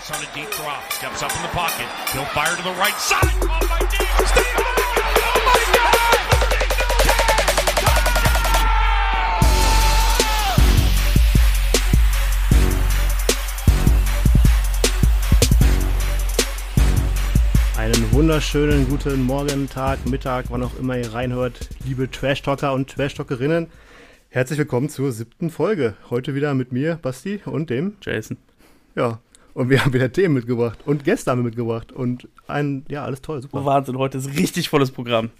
Chase on a deep drop, steps up in the pocket. He'll fire to the right side. Caught by Davis. Stay on. Oh my God! Einen wunderschönen guten Morgen, Tag, Mittag, wann auch immer ihr reinhört, liebe Trash-Talker und Trash-Talkerinnen. Herzlich willkommen zur siebten Folge. Heute wieder mit mir, Basti, und dem Jason. Ja. Und wir haben wieder Themen mitgebracht und Gäste haben wir mitgebracht. Und ein, ja, alles toll, super. Wahnsinn, heute ist richtig volles Programm.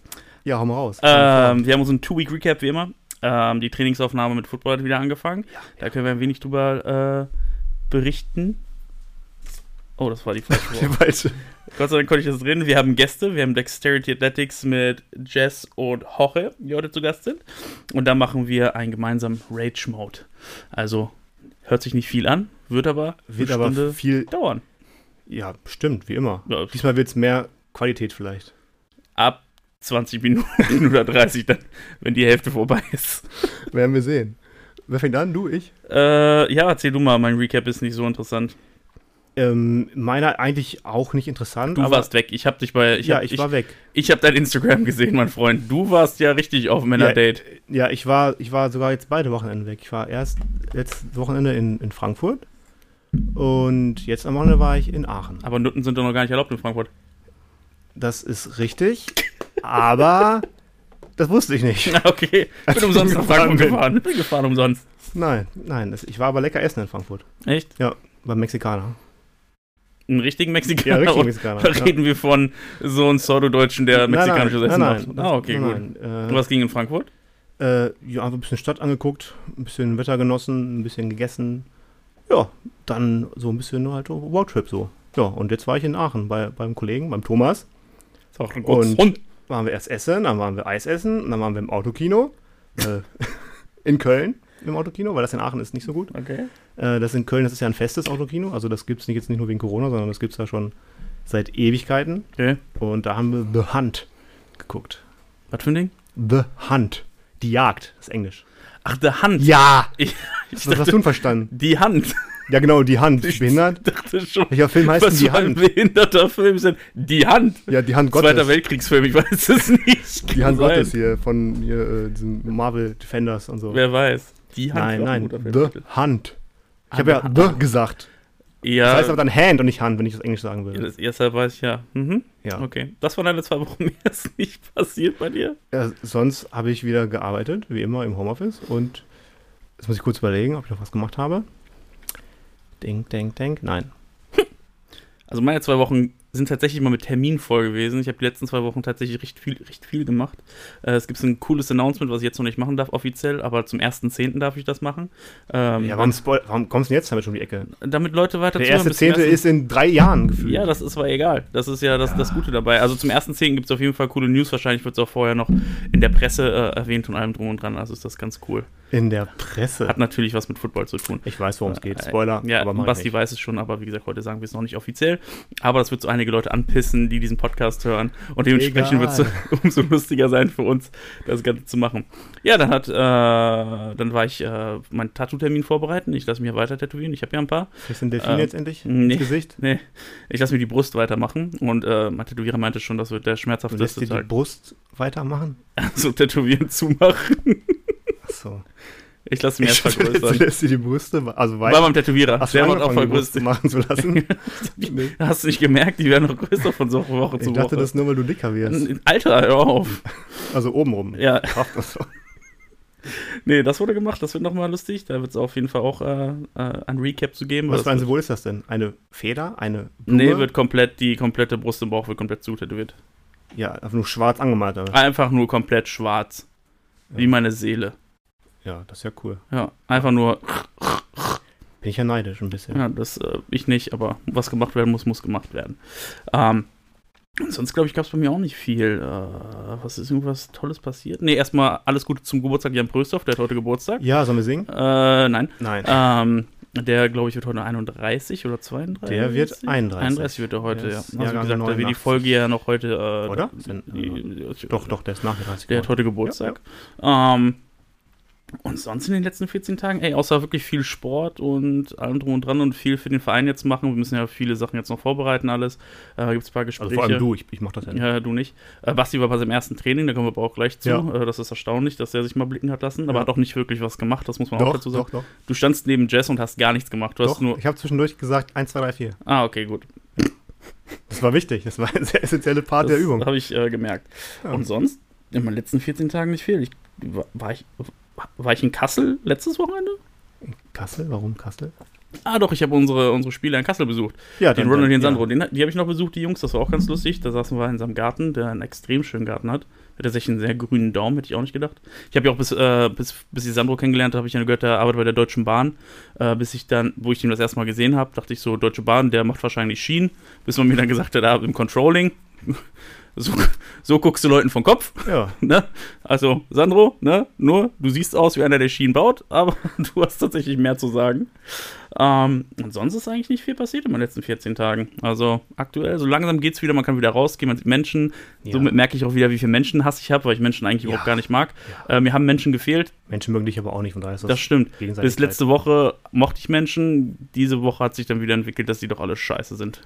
Ja, hau mal raus. Ähm, wir haben unseren Two-Week-Recap wie immer. Ähm, die Trainingsaufnahme mit Football hat wieder angefangen. Da können wir ein wenig drüber äh, berichten. Oh, das war die falsche Die falsche. Gott sei Dank konnte ich das reden. Wir haben Gäste. Wir haben Dexterity Athletics mit Jess und Jorge, die heute zu Gast sind. Und da machen wir einen gemeinsamen Rage-Mode. Also hört sich nicht viel an, wird aber Wird aber Stunde viel, dauern. ja, stimmt, wie immer. Ja, Diesmal wird es mehr Qualität vielleicht. ab 20 Minuten oder 30 dann, wenn die Hälfte vorbei ist. Werden wir sehen. Wer fängt an? Du, ich? Äh, ja, erzähl du mal, mein Recap ist nicht so interessant. Ähm, meiner eigentlich auch nicht interessant. Du aber, warst weg. Ich hab dich bei. Ich ja, hab, ich, ich, war weg. ich hab dein Instagram gesehen, mein Freund. Du warst ja richtig auf Männer-Date. Ja, ich war, ich war sogar jetzt beide Wochenende weg. Ich war erst letztes Wochenende in, in Frankfurt und jetzt am Wochenende war ich in Aachen. Aber Nutten sind doch noch gar nicht erlaubt in Frankfurt. Das ist richtig, aber das wusste ich nicht. Na, okay. Als Bin umsonst ich nach Frankfurt bin. gefahren. Bin gefahren umsonst. Nein, nein, ich war aber lecker essen in Frankfurt. Echt? Beim Mexikaner. Einen richtigen Ja, Mexikaner? richtig Oder Mexikaner. ja. reden wir von so einem Pseudo-Deutschen, der mexikanisches Essen nein, nein, macht? Ah, okay, nein, gut. Nein, Und äh, was ging in Frankfurt? äh, ja, einfach ein bisschen Stadt angeguckt, ein bisschen Wetter genossen, ein bisschen gegessen. Ja, dann so ein bisschen halt so Roadtrip so. Ja, und jetzt war ich in Aachen bei, beim Kollegen, beim Thomas. Ist auch ein Und- Hund. waren wir erst essen, dann waren wir Eis essen, und dann waren wir im Autokino. Äh, in Köln im Autokino, weil das in Aachen ist nicht so gut. Okay. Äh, das in Köln, das ist ja ein festes Autokino. Also das gibt es nicht, jetzt nicht nur wegen Corona, sondern das gibt es ja schon seit Ewigkeiten. okay. Und da haben wir The Hunt geguckt. Was für ein Ding? The Hunt. Die Jagd, das ist Englisch. Ach, der Hand. Ja! Ich, ich Was hast dachte, du denn verstanden? die Hand. Ja, genau, die Hand. Ich Behindert? dachte schon. Welcher Film heißt denn die für ein Hand? behinderter Film denn? Die Hand. Ja, die Hand Gottes. Zweiter Weltkriegsfilm, ich weiß es nicht. Die Hand sein. Gottes hier von hier, äh, diesem Marvel Defenders und so. Wer weiß. Die Hand. nein, nein, The. Hand. Ich habe ja The gesagt. Ja, Das heißt aber dann Hand und nicht Hand, wenn ich das Englisch sagen ja, würde. das erste weiß ich ja. Mhm. Ja. Okay. Das waren deine zwei Wochen. Mehr ist nicht passiert bei dir. ja sonst habe ich wieder gearbeitet, wie immer im Homeoffice. Und jetzt muss ich kurz überlegen, ob ich noch was gemacht habe. Denk, denk, denk. Nein. Also meine zwei Wochen sind tatsächlich mal mit Termin voll gewesen. Ich habe die letzten zwei Wochen tatsächlich recht viel, recht viel gemacht. Äh, es gibt ein cooles Announcement, was ich jetzt noch nicht machen darf offiziell, aber zum 1.10. darf ich das machen. Ähm, Ja, warum, warum kommst du denn jetzt damit schon um die Ecke? damit Leute weiter Der zuhören erste bis zum Zehnte ersten- ist in drei Jahren gefühlt. Ja, das ist aber egal. Das ist ja das, das Gute dabei. Also zum 1.10. gibt es auf jeden Fall coole News. Wahrscheinlich wird es auch vorher noch in der Presse äh, erwähnt und allem drum und dran. Also ist das ganz cool. In der Presse. Hat natürlich was mit Football zu tun. ich weiß, worum es geht. Äh, Spoiler. Ja, aber Basti weiß es schon, aber wie gesagt, heute sagen wir es noch nicht offiziell. Aber das wird so einige Leute anpissen, die diesen Podcast hören. Und dementsprechend wird es umso lustiger sein für uns, das Ganze zu machen. Ja, dann hat, äh, dann war ich äh, meinen Tattoo-Termin vorbereiten. Ich lasse mich ja weiter tätowieren. Ich habe ja ein paar. Du den Delfin Ähm, jetzt endlich nee. ins Gesicht? Nee, ich lasse mir die Brust weitermachen. Und äh, mein Tätowierer meinte schon, das wird der Du lässt schmerzhafteste dir die Tag. Brust weitermachen? So tätowieren zumachen. Achso. Ich lasse mir erst dachte, du vergrößern. lässt dir die Brüste, also War weiter. beim Tätowierer. Hast du Der macht auch die vergrößert. machen zu lassen? Nee. Hast du nicht gemerkt, die werden noch größer von so Woche Ich zu dachte, Woche. das nur, weil du dicker wirst. Alter, hör auf. Also obenrum. Ja, Kraft und so. nee, das wurde gemacht, das wird nochmal lustig. Da wird es auf jeden Fall auch äh, äh, ein Recap zu geben. Was für ein Symbol ist das denn? Eine Feder? Eine Blume? Nee, wird komplett, die komplette Brust im Bauch wird komplett zutätowiert. Ja, einfach nur schwarz angemalt. Aber. Einfach nur komplett schwarz. Wie Ja. meine Seele. Ja, das ist ja cool. Ja, einfach nur, Bin ich ja neidisch ein bisschen. ja, das, äh, ich nicht, aber was gemacht werden muss, muss gemacht werden. Ähm, sonst, glaube ich, gab es bei mir auch nicht viel. Äh, was ist irgendwas Tolles passiert? Nee, erstmal alles Gute zum Geburtstag Jan Pröstorf, der hat heute Geburtstag. Ja, sollen wir singen? Äh, nein. Nein. Ähm, der, glaube ich, wird heute 31 oder 32. Der wird 31. 31 wird er heute, Der ja. Also, wie gesagt, da wird die 89. Folge ja noch heute. Äh, Oder? Die, Doch, doch, der ist nach 30 Der hat heute Geburtstag. Ähm, Und sonst in den letzten 14 Tagen, ey, außer wirklich viel Sport und allem drum und dran und viel für den Verein jetzt machen. Wir müssen ja viele Sachen jetzt noch vorbereiten, alles. Äh, Gibt es ein paar Gespräche. Also vor allem du, ich, ich mach das ja nicht. Ja, du nicht. Äh, Basti war bei seinem ersten Training, da kommen wir aber auch gleich zu. Ja. Äh, das ist erstaunlich, dass er sich mal blicken hat lassen, aber Ja. hat auch nicht wirklich was gemacht, das muss man auch Doch, dazu sagen. doch, doch. Du standst neben Jess und hast gar nichts gemacht. Du hast Doch, nur. ich habe zwischendurch gesagt 1, 2, 3, 4. Ah, okay, gut. Das war wichtig, das war ein sehr essentieller Part der Übung. habe ich äh, gemerkt. Ja. Und sonst, in meinen letzten 14 Tagen nicht viel. Ich, war, war, ich, war ich in Kassel letztes Wochenende? Kassel? Warum Kassel? Ah, doch, ich habe unsere, unsere Spieler in Kassel besucht. Ja, Den Ronald und den ja. Sandro. Den, die habe ich noch besucht, die Jungs. Das war auch ganz lustig. Da saßen wir in seinem Garten, der einen extrem schönen Garten hat. Hat sich einen sehr grünen Daumen, hätte ich auch nicht gedacht. Ich habe ja auch bis, äh, bis, bis ich Sandro kennengelernt habe, ich ja gehört, der arbeitet bei der Deutschen Bahn. Äh, bis ich dann, wo ich ihn das erste Mal gesehen habe, dachte ich so, Deutsche Bahn, der macht wahrscheinlich Schienen. Bis man mir dann gesagt hat, ah, im Controlling. So, so guckst du Leuten vom Kopf. Ja, Ne? Also, Sandro, ne? Nur, du siehst aus wie einer, der Schienen baut, aber du hast tatsächlich mehr zu sagen. Ähm, und sonst ist eigentlich nicht viel passiert in den letzten 14 Tagen. Also, aktuell, so langsam geht's wieder, man kann wieder rausgehen, man sieht Menschen. Ja. Somit merke ich auch wieder, wie viel Menschenhass ich habe, weil ich Menschen eigentlich Ja. überhaupt gar nicht mag. Äh, mir haben Menschen gefehlt, Menschen mögen dich aber auch nicht, von daher ist das, das stimmt. Bis letzte Woche mochte ich Menschen, diese Woche hat sich dann wieder entwickelt, dass die doch alle scheiße sind.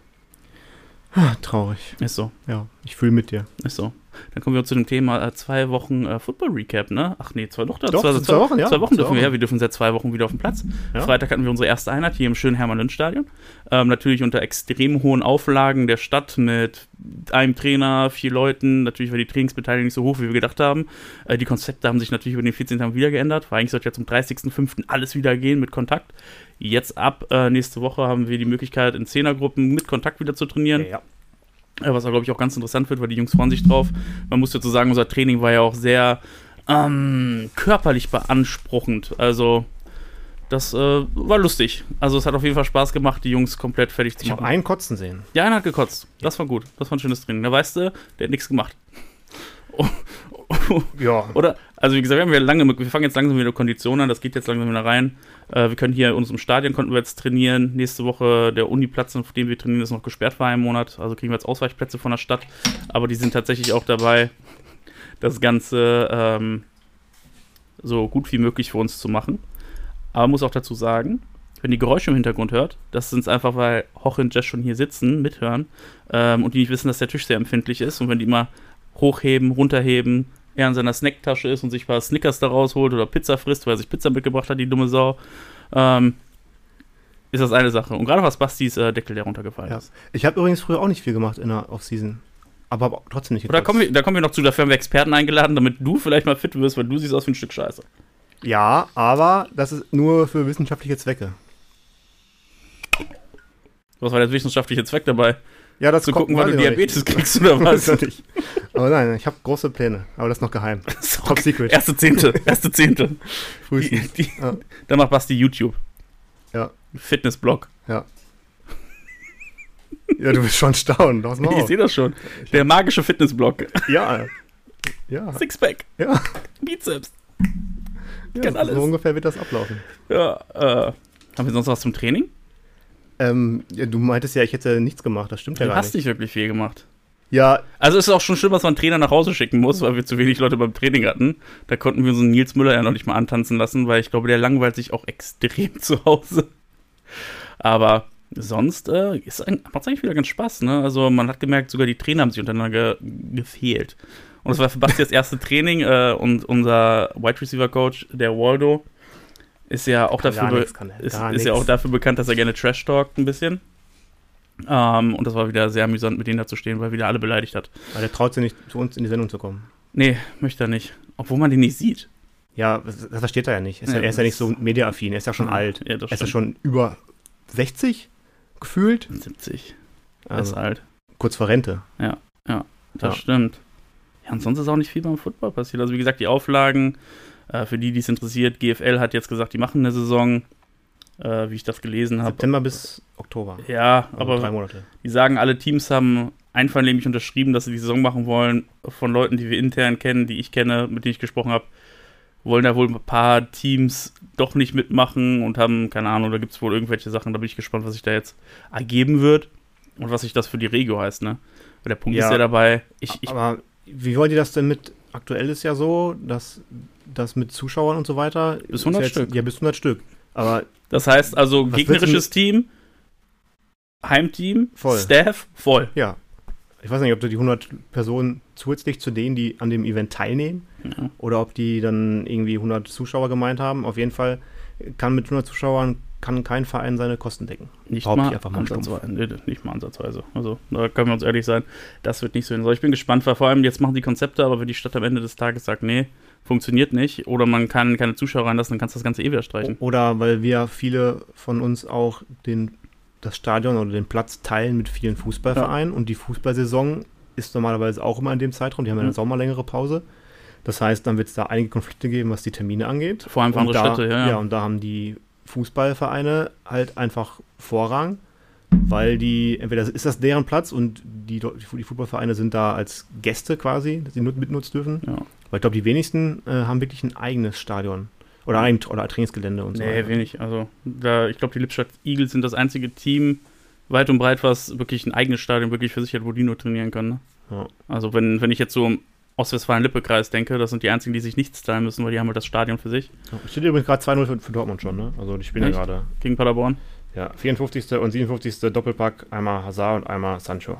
Ah, traurig. Ist so. Ja, ich fühle mit dir. Ist so. Dann kommen wir zu dem Thema äh, zwei Wochen äh, Football-Recap, ne? Ach nee, zwei, doch, Doch, zwei, sind zwei Wochen, ja. Zwei Wochen Zwei dürfen wir, ja. Wir dürfen seit zwei Wochen wieder auf dem Platz. Ja. Freitag hatten wir unsere erste Einheit hier im schönen Hermann-Lünn-Stadion. Ähm, natürlich unter extrem hohen Auflagen der Stadt mit einem Trainer, vier Leuten. Natürlich war die Trainingsbeteiligung nicht so hoch, wie wir gedacht haben. Äh, die Konzepte haben sich natürlich über den 14 Tagen wieder geändert. Weil eigentlich sollte ja zum 30.05. alles wieder gehen mit Kontakt. Jetzt ab äh, nächste Woche haben wir die Möglichkeit, in Zehnergruppen mit Kontakt wieder zu trainieren. Ja, Äh, Was, glaube ich, auch ganz interessant wird, weil die Jungs freuen sich drauf. Man muss dazu sagen, unser Training war ja auch sehr ähm, körperlich beanspruchend. Also, das äh, war lustig. Also, es hat auf jeden Fall Spaß gemacht, die Jungs komplett fertig zu ich habe machen. einen kotzen sehen. Ja, einer hat gekotzt. Das war gut. Das war ein schönes Training. Da weißt du, der hat nichts gemacht. Ja. Oder, also wie gesagt, wir haben ja lange, wir fangen jetzt langsam wieder Konditionen an, das geht jetzt langsam wieder rein. Äh, wir können hier in unserem Stadion konnten wir jetzt trainieren. Nächste Woche der Uniplatz, auf dem wir trainieren, ist noch gesperrt für einen Monat. Also kriegen wir jetzt Ausweichplätze von der Stadt. Aber die sind tatsächlich auch dabei, das Ganze ähm, so gut wie möglich für uns zu machen. Aber muss auch dazu sagen, wenn ihr Geräusche im Hintergrund hört, das sind einfach, weil Hoch und Jess schon hier sitzen, mithören ähm, und die nicht wissen, dass der Tisch sehr empfindlich ist. Und wenn die immer hochheben, runterheben, er in seiner Snacktasche ist und sich ein paar Snickers da rausholt oder Pizza frisst, weil er sich Pizza mitgebracht hat, die dumme Sau, ähm, ist das eine Sache. Und gerade was Bastis äh, Deckel, der runtergefallen Ja. ist. Ich habe übrigens früher auch nicht viel gemacht in der Offseason. Aber hab trotzdem nicht Oder kommen wir, da kommen wir noch zu, dafür haben wir Experten eingeladen, damit du vielleicht mal fit wirst, weil du siehst aus wie ein Stück Scheiße. Ja, aber das ist nur für wissenschaftliche Zwecke. Was war der wissenschaftliche Zweck dabei? Ja, das Zu gucken, wann du ich noch nicht. Diabetes kriegst oder was? Ich. Aber nein, ich habe große Pläne. Aber das ist noch geheim. Top Secret. Erste Zehnte, erste Zehnte. Die, Frühestens. die, Ja. Dann macht Basti YouTube. Ja. Fitnessblog. Ja. Ja, du bist schon staunen. Ich sehe das schon. Der magische Fitnessblog. Ja. Ja. Sixpack. Ja. Bizeps. ja kann alles. So ungefähr wird das ablaufen. Ja, äh. Haben wir sonst was zum Training? Ähm, ja, du meintest ja, ich hätte nichts gemacht. Das stimmt ja du gar hast nicht. nicht wirklich viel gemacht. Ja, Also es ist auch schon schlimm, dass man einen Trainer nach Hause schicken muss, weil wir zu wenig Leute beim Training hatten. Da konnten wir unseren Nils Müller ja noch nicht mal antanzen lassen, weil ich glaube, der langweilt sich auch extrem zu Hause. Aber sonst äh, macht es eigentlich wieder ganz Spaß. Ne? Also man hat gemerkt, sogar die Trainer haben sich untereinander ge gefehlt. Und das war für Basti das erste Training äh, und unser Wide Receiver Coach, der Waldo, ist ja auch dafür, nix, er ist, ist ja auch dafür bekannt, dass er gerne Trash talkt ein bisschen. Ähm, und das war wieder sehr amüsant, mit denen da zu stehen, weil er wieder alle beleidigt hat. aber der traut sich nicht, zu uns in die Sendung zu kommen. Nee, möchte er nicht. Obwohl man den nicht sieht. Ja, das, das versteht er ja nicht. Er ist ja, Ja, er ist ja das- nicht so mediaaffin. Er ist ja schon Ja, alt. ja, das er ist ja schon über 60 gefühlt. 70. Er Also, ist alt. kurz vor Rente. Das Ja. stimmt. Ja, und sonst ist auch nicht viel beim Football passiert. Also wie gesagt, die Auflagen, äh, für die, die es interessiert, GFL hat jetzt gesagt, die machen eine Saison, äh, wie ich das gelesen habe. September bis Oktober. Ja, Also drei aber Monate. die sagen, alle Teams haben einvernehmlich unterschrieben, dass sie die Saison machen wollen, von Leuten, die wir intern kennen, die ich kenne, mit denen ich gesprochen habe, wollen da wohl ein paar Teams doch nicht mitmachen und haben, keine Ahnung, da gibt es wohl irgendwelche Sachen, da bin ich gespannt, was sich da jetzt ergeben wird und was sich das für die Regio heißt, ne? Weil der Punkt Ja. ist ja dabei, ich, ich Aber wie wollt ihr das denn mit? Aktuell ist ja so, dass das mit Zuschauern und so weiter. Bis ist 100 jetzt, Stück. Ja, bis 100 Stück. Aber Das heißt also, gegnerisches Team, Heimteam, Voll. Staff, voll. ja, ich weiß nicht, ob da die 100 Personen zusätzlich zu denen, die an dem Event teilnehmen, Ja. oder ob die dann irgendwie 100 Zuschauer gemeint haben. Auf jeden Fall kann mit 100 Zuschauern kann kein Verein seine Kosten decken. Nicht mal, einfach mal ansatzweise. Nee, nicht mal ansatzweise. Also, da können wir uns ehrlich sein, das wird nicht so hin. Ich bin gespannt, weil vor allem jetzt machen die Konzepte, aber wenn die Stadt am Ende des Tages sagt, nee, funktioniert nicht, oder man kann keine Zuschauer reinlassen, dann kannst du das Ganze eh wieder streichen. Oder weil wir viele von uns auch den, das Stadion oder den Platz teilen mit vielen Fußballvereinen und die Fußballsaison ist normalerweise auch immer in dem Zeitraum. Die haben ja eine Mhm. sommerlängere Pause. Das heißt, dann wird es da einige Konflikte geben, was die Termine angeht. Vor allem für andere da, Städte, ja, ja. und da haben die Fußballvereine halt einfach Vorrang, weil die, entweder ist das deren Platz und die, die Fußballvereine sind da als Gäste quasi, dass sie nut- mitnutzen dürfen. ja. Weil ich glaube, die wenigsten äh, haben wirklich ein eigenes Stadion. Oder ein, oder ein Trainingsgelände und so Nee, wenig. Also, da, ich glaube, die Lippstadt Eagles sind das einzige Team weit und breit, was wirklich ein eigenes Stadion wirklich für sich hat, wo die nur trainieren können. Ne? Ja. Also, wenn, wenn ich jetzt so im Ostwestfalen-Lippe-Kreis denke, das sind die einzigen, die sich nichts teilen müssen, weil die haben halt das Stadion für sich. Ja, Steht übrigens gerade 2-0 für, für Dortmund schon, ne? Also die spielen ja gerade. Gegen Paderborn. Ja, 54. und 57. Doppelpack, einmal Hazard und einmal Sancho.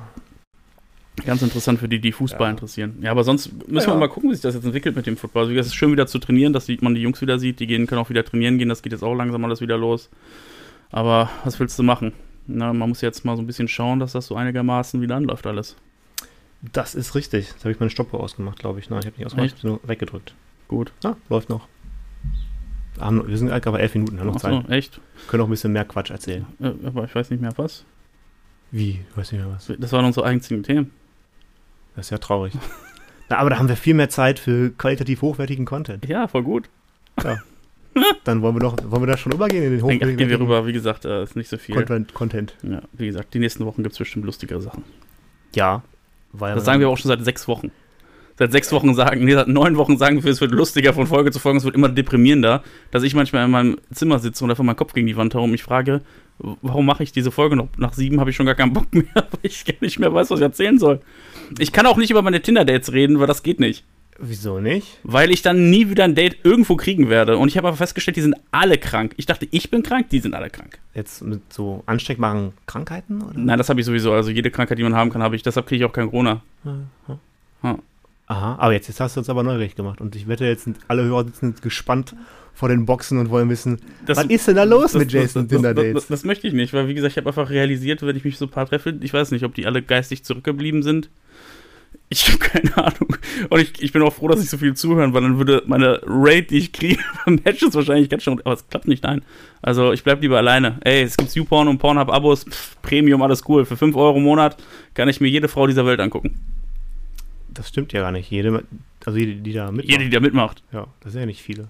Ganz interessant für die, die Fußball Ja. interessieren. Ja, aber sonst müssen Ja. wir mal gucken, wie sich das jetzt entwickelt mit dem Football. Also, es ist schön wieder zu trainieren, dass man die Jungs wieder sieht. Die gehen, können auch wieder trainieren gehen. Das geht jetzt auch langsam alles wieder los. Aber was willst du machen? Na, man muss jetzt mal so ein bisschen schauen, dass das so einigermaßen wieder anläuft alles. Das ist richtig. Jetzt habe ich meine Stoppuhr ausgemacht, glaube ich. Nein, ich habe nicht ausgemacht, Echt? nur weggedrückt. Gut. Ah, läuft noch. Haben, wir sind eigentlich aber elf Minuten, haben noch Zeit. so, echt? Können auch ein bisschen mehr Quatsch erzählen. Äh, aber ich weiß nicht mehr was. Wie? Ich weiß nicht mehr was. Das waren unsere einzigen Themen. Das ist ja traurig. Na, aber da haben wir viel mehr Zeit für qualitativ hochwertigen Content. Ja, voll gut. Dann wollen wir doch, wollen wir da schon übergehen in den Denk, gehen wir hochwertigen rüber, wie gesagt, äh, ist nicht so viel. Content, Content. Ja, wie gesagt, die nächsten Wochen gibt es bestimmt lustigere Sachen. Ja. Weil Das sagen wir auch schon seit sechs Wochen. Seit sechs Wochen sagen, nee, seit neun Wochen sagen wir, es wird lustiger von Folge zu Folge, es wird immer deprimierender, dass ich manchmal in meinem Zimmer sitze und einfach meinen Kopf gegen die Wand herum mich frage, warum mache ich diese Folge noch? Nach sieben habe ich schon gar keinen Bock mehr, weil ich gar nicht mehr weiß, was ich erzählen soll. Ich kann auch nicht über meine Tinder-Dates reden, weil das geht nicht. Wieso nicht? Weil ich dann nie wieder ein Date irgendwo kriegen werde. Und ich habe aber festgestellt, die sind alle krank. Ich dachte, ich bin krank, die sind alle krank. Jetzt mit so ansteckbaren Krankheiten? Oder? Nein, das habe ich sowieso. Also jede Krankheit, die man haben kann, habe ich. Deshalb kriege ich auch kein Corona. Ja. Aha, aber jetzt, jetzt hast du uns aber neugierig gemacht. Und ich wette, jetzt sind alle Hörer sitzen gespannt vor den Boxen und wollen wissen, Das- was ist denn da los Das- mit Jason Tinder das, das, Dates? das möchte ich nicht, weil wie gesagt, ich habe einfach realisiert, wenn ich mich so ein paar treffe, ich weiß nicht, ob die alle geistig zurückgeblieben sind. Ich habe keine Ahnung. Und ich, ich bin auch froh, dass ich so viel zuhören, weil dann würde meine Rate, die ich kriege, beim Matches wahrscheinlich ganz schön. Aber es klappt nicht, nein. Also ich bleib lieber alleine. Ey, es gibt YouPorn und Pornhub-Abos, Premium, alles cool. Für 5 Euro im Monat kann ich mir jede Frau dieser Welt angucken. Das stimmt ja gar nicht. Jede, also jede, die da mitmacht. Jede, die da mitmacht. ja, das sind ja nicht viele.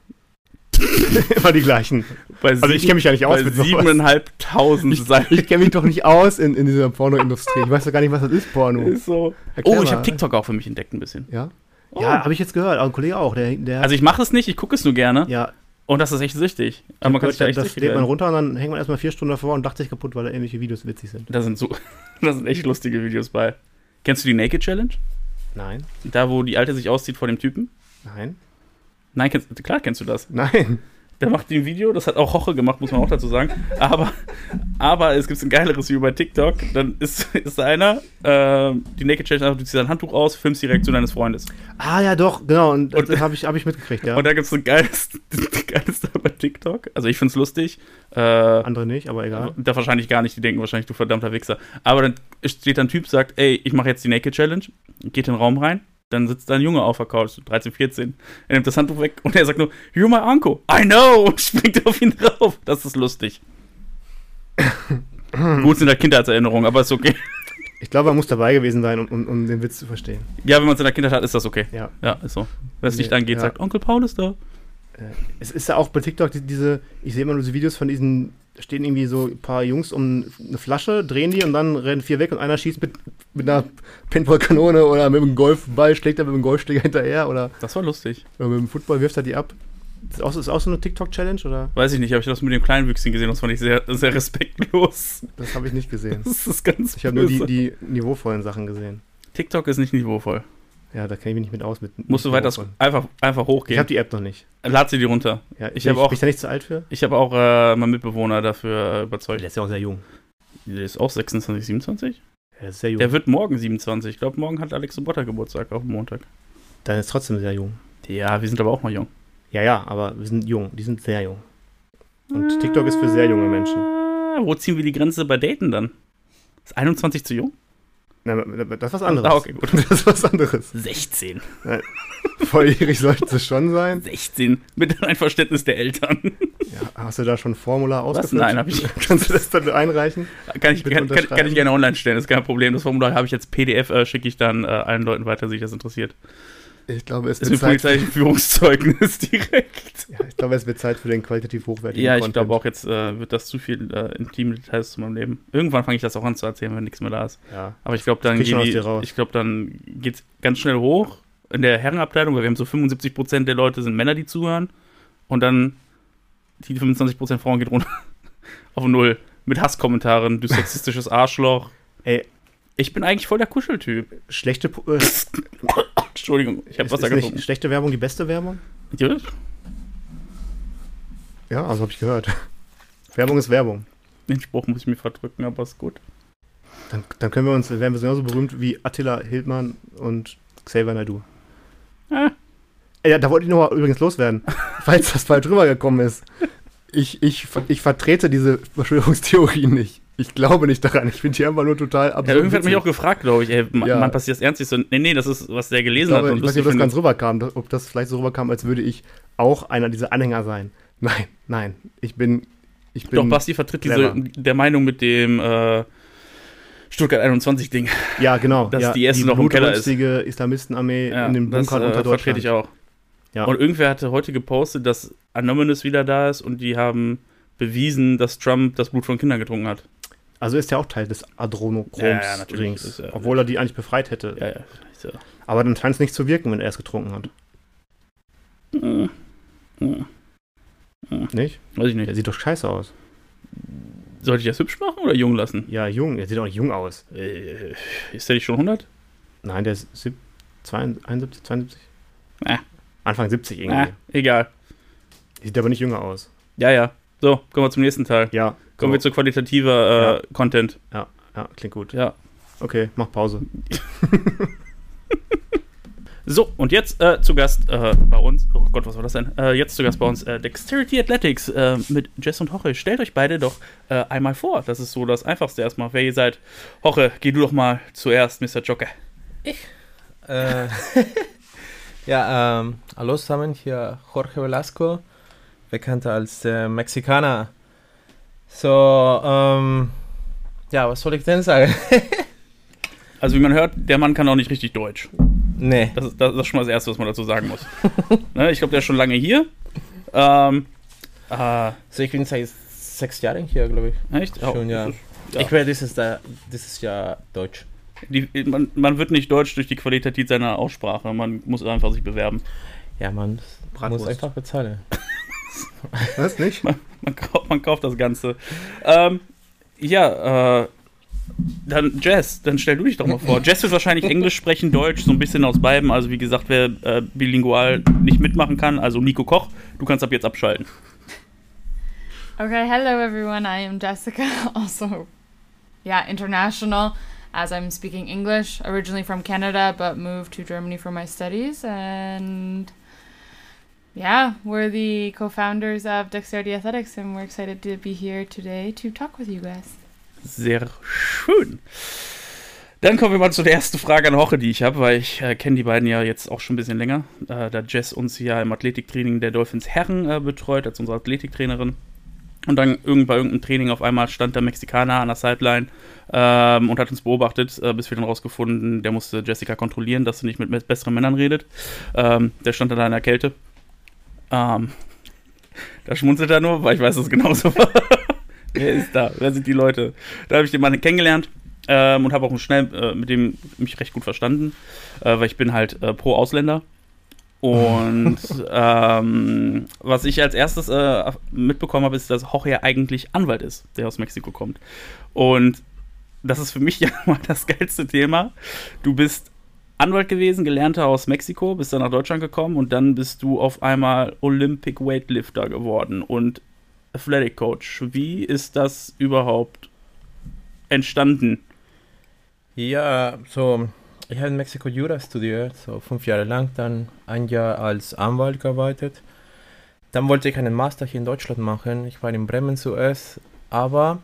Immer die gleichen. Bei Also ich kenne mich ja nicht aus bei mit siebeneinhalbtausend Ich, Seiten. ich kenne mich doch nicht aus in, in dieser Pornoindustrie. Ich weiß doch gar nicht, was das ist, Porno. Ist so. Erklär Oh, ich habe TikTok auch für mich entdeckt ein bisschen. Ja, Oh. ja habe ich jetzt gehört. Auch ein Kollege auch. Der, der Also ich mache es nicht, ich gucke es nur gerne. ja, Und das ist echt süchtig. Aber man kann sich da echt das lädt man runter und dann hängt man erstmal vier Stunden davor und lacht sich kaputt, weil da ähnliche Videos witzig sind. Da sind so, da sind echt lustige Videos bei. Kennst du die Naked Challenge? Nein, Da, wo die Alte sich auszieht vor dem Typen? nein, Nein, kennst, klar kennst du das. nein. Der macht ein Video, das hat auch Hoche gemacht, muss man auch dazu sagen. Aber, aber es gibt ein geileres Video bei TikTok. Dann ist, ist einer, äh, die Naked Challenge, also du ziehst ein Handtuch aus, filmst die Reaktion deines Freundes. Ah ja, doch, genau. Und, Und- das habe ich, hab ich mitgekriegt, ja. Und da gibt es ein geiles, geiles da bei TikTok. Also ich find's lustig. Äh, Andere nicht, aber egal. Da wahrscheinlich gar nicht, die denken wahrscheinlich, du verdammter Wichser. Aber dann steht da ein Typ, sagt, ey, ich mache jetzt die Naked Challenge, geht in den Raum rein, dann sitzt da ein Junge auf der Couch, so 13, 14. Er nimmt das Handtuch weg und er sagt nur, You're my uncle. I know! Und springt auf ihn drauf. Das ist lustig. Gut sind da Kindheitserinnerungen, aber ist okay. Ich glaube, man muss dabei gewesen sein, um, um, um den Witz zu verstehen. Ja, wenn man es in der Kindheit hat, ist das okay. Ja. Ja, ist so. Wenn es nicht Nee, angeht, ja. sagt, Onkel Paul ist da. Es ist ja auch bei TikTok die, diese, ich sehe immer nur so Videos von diesen, stehen irgendwie so ein paar Jungs um eine Flasche, drehen die und dann rennen vier weg und einer schießt mit, mit einer Paintball-Kanone oder mit einem Golfball, schlägt er mit einem Golfschläger hinterher oder, Das war lustig. oder mit dem Football wirft er die ab. Ist auch, ist auch so eine TikTok-Challenge oder? Weiß ich nicht, habe ich das mit dem kleinen Wüchschen gesehen, das fand ich sehr, sehr respektlos. Das habe ich nicht gesehen. Das ist ganz Ich habe nur die, die niveauvollen Sachen gesehen. TikTok ist nicht niveauvoll. Ja, da kenne ich mich nicht mit aus. Mit, Musst du weiter einfach, einfach Ich hochgehen. habe die App noch nicht. Lad sie dir runter. Ja, Ich bin hab auch- Bin ich da nicht zu alt für? Ich habe auch äh, meinen Mitbewohner dafür äh, überzeugt. Der ist ja auch sehr jung. Der ist auch 26, 27? Der ist sehr jung. Der wird morgen 27. Ich glaube, morgen hat Alex Sobotta Geburtstag, auf Montag. Dann ist trotzdem sehr jung. Ja, wir sind aber auch noch jung. Ja, ja, aber wir sind jung. Die sind sehr jung. Und TikTok ist für sehr junge Menschen. Ah, Wo ziehen wir die Grenze bei Daten dann? Ist 21 zu jung? Na, das ist was anderes. Ah, okay, gut. Das ist was anderes. 16. Volljährig sollten sie schon sein. 16. Mit Einverständnis der Eltern. Ja, hast du da schon ein Formular ausgefüllt? Nein, hab ich- Kannst du das dann einreichen? Kann ich, kann, kann, kann ich gerne online stellen, ist kein Problem. Das Formular habe ich jetzt PDF, äh, schicke ich dann äh, allen Leuten weiter, die sich das interessiert. Ich glaube, es wird ist ein Zeit, Führungszeugnis direkt. ja, ich glaube, es wird Zeit für den qualitativ hochwertigen Ja, ich Content. glaube auch, jetzt äh, wird das zu viel äh, intime Details zu meinem Leben. Irgendwann fange ich das auch an zu erzählen, wenn nichts mehr da ist. Ja. Aber ich glaube, dann, raus. ich glaub, dann geht es ganz schnell hoch in der Herrenabteilung, weil wir haben so 75% der Leute sind Männer, die zuhören. Und dann die 25% Frauen geht runter auf Null. Mit Hasskommentaren, du sexistisches Arschloch. Ey, Ich bin eigentlich voll der Kuscheltyp. schlechte, Pu- äh, Entschuldigung, ich habe Wasser ist nicht getrunken. schlechte Werbung die beste Werbung? Ja, Ja, also habe ich gehört. Werbung ist Werbung. Den Spruch muss ich mir verdrücken, aber ist gut. Dann, dann können wir uns, werden wir genauso berühmt wie Attila Hildmann und Xavier Naidoo. Ah. Ey, Ja, da wollte ich noch mal übrigens loswerden, falls das falsch rübergekommen ist. Ich, ich, ich vertrete diese Verschwörungstheorien nicht. Ich glaube nicht daran. Ich finde die einfach nur total absurd. Ja, irgendwer hat mich auch gefragt, glaube ich, ey, Ja. man passiert das ernst? Ich so, nee, nee, das ist, was der Ich, gelesen glaube, hat. ich und weiß nicht, ob das ganz rüberkam, ob das vielleicht so rüberkam, als würde ich auch einer dieser Anhänger sein. Nein, nein. Ich bin. Ich bin Doch, Basti vertritt clever. diese, der Meinung mit dem äh, Stuttgart 21 Ding. Ja, genau. dass ja, die erste noch im Keller ist. blutrünstige Islamistenarmee Ja, in den das Bunkern äh, unter vertrete Deutschland. ich auch. Ja. Und irgendwer hatte heute gepostet, dass Anonymous wieder da ist und die haben bewiesen, dass Trump das Blut von Kindern getrunken hat. Also ist er auch Teil des Adrenochroms Ja, ja, natürlich. Ist ja- obwohl er die eigentlich befreit hätte. Ja, ja. So. Aber dann scheint es nicht zu wirken, wenn er es getrunken hat. Hm. Hm. Nicht? Weiß ich Er nicht. sieht doch scheiße aus. Sollte ich das hübsch machen oder jung lassen? Ja, jung. Er sieht auch nicht jung aus. Äh, ist der nicht schon 100? Nein, der ist sieb- 72, 71, 72? Äh. Anfang 70 irgendwie. Ah, egal. Sieht aber nicht jünger aus. Ja, ja. So, kommen wir zum nächsten Teil. Ja. Kommen wir zu qualitativer äh, Ja. Content. Ja, ja, klingt gut. Ja. Okay, mach Pause. So, und jetzt äh, zu Gast äh, bei uns. Oh Gott, was war das denn? Äh, jetzt zu Gast bei uns äh, Dexterity Athletics äh, mit Jess und Hoche. Stellt euch beide doch äh, einmal vor. Das ist so das Einfachste erstmal, wer ihr seid. Hoche, geh du doch mal zuerst, Mr. Joker. Äh, ja, ähm, hallo zusammen, hier Jorge Velasco, bekannter als äh, Mexikaner. So, ähm, ja, was soll ich denn sagen? Also, wie man hört, der Mann kann auch nicht richtig Deutsch. nee, Das ist, das ist schon mal das Erste, was man dazu sagen muss. ne, ich glaube, der ist schon lange hier. Ähm, äh, also ich bin seit sechs Jahren hier, glaube ich. echt? Schon, ja. das ist- ja. Ich werde dieses, dieses Jahr Deutsch. Die, man, man wird nicht deutsch durch die Qualität seiner Aussprache. Man muss einfach sich bewerben. Ja, man Bratwurst. muss einfach bezahlen. Was, nicht? Man, kauft, man kauft das Ganze. Ähm, ja, äh, dann Jess, dann stell du dich doch mal vor. Jess wird wahrscheinlich Englisch sprechen, Deutsch, so ein bisschen aus beiden. Also wie gesagt, wer äh, bilingual nicht mitmachen kann, also Nico Koch, du kannst ab jetzt abschalten. Okay, hello everyone. I am Jessica, also, yeah, international, as I'm speaking English, originally from Canada, but moved to Germany for my studies. And yeah, we're the co founders of Dexterity Athletics, and we're excited to be here today to talk with you guys. Sehr schön. Dann kommen wir mal zu der ersten Frage an Hoche, die ich habe, weil ich äh, kenne die beiden ja jetzt auch schon ein bisschen länger, äh, da Jess uns ja im Athletiktraining der Dolphins Herren äh, betreut, als unsere Athletiktrainerin. Und dann irgend, bei irgendeinem Training auf einmal stand der Mexikaner an der Sideline ähm, und hat uns beobachtet, äh, bis wir dann rausgefunden, der musste Jessica kontrollieren, dass sie nicht mit besseren Männern redet. Ähm, der stand dann da in der Kälte. Ähm, da schmunzelt er nur, weil ich weiß, dass es genauso war. Wer ist da? Wer sind die Leute? Da habe ich den Mann kennengelernt ähm, und habe auch schnell äh, mit dem mich recht gut verstanden, äh, weil ich bin halt äh, pro Ausländer. Und ähm, was ich als erstes äh, mitbekommen habe, ist, dass Jorge ja eigentlich Anwalt ist, der aus Mexiko kommt. Und das ist für mich ja mal das geilste Thema. Du bist Anwalt gewesen, gelernter aus Mexiko, bist dann nach Deutschland gekommen und dann bist du auf einmal Olympic Weightlifter geworden und Athletic Coach. Wie ist das überhaupt entstanden? Ja, so, ich habe in Mexiko Jura studiert, so fünf Jahre lang, dann ein Jahr als Anwalt gearbeitet. Dann wollte ich einen Master hier in Deutschland machen. Ich war in Bremen zuerst, aber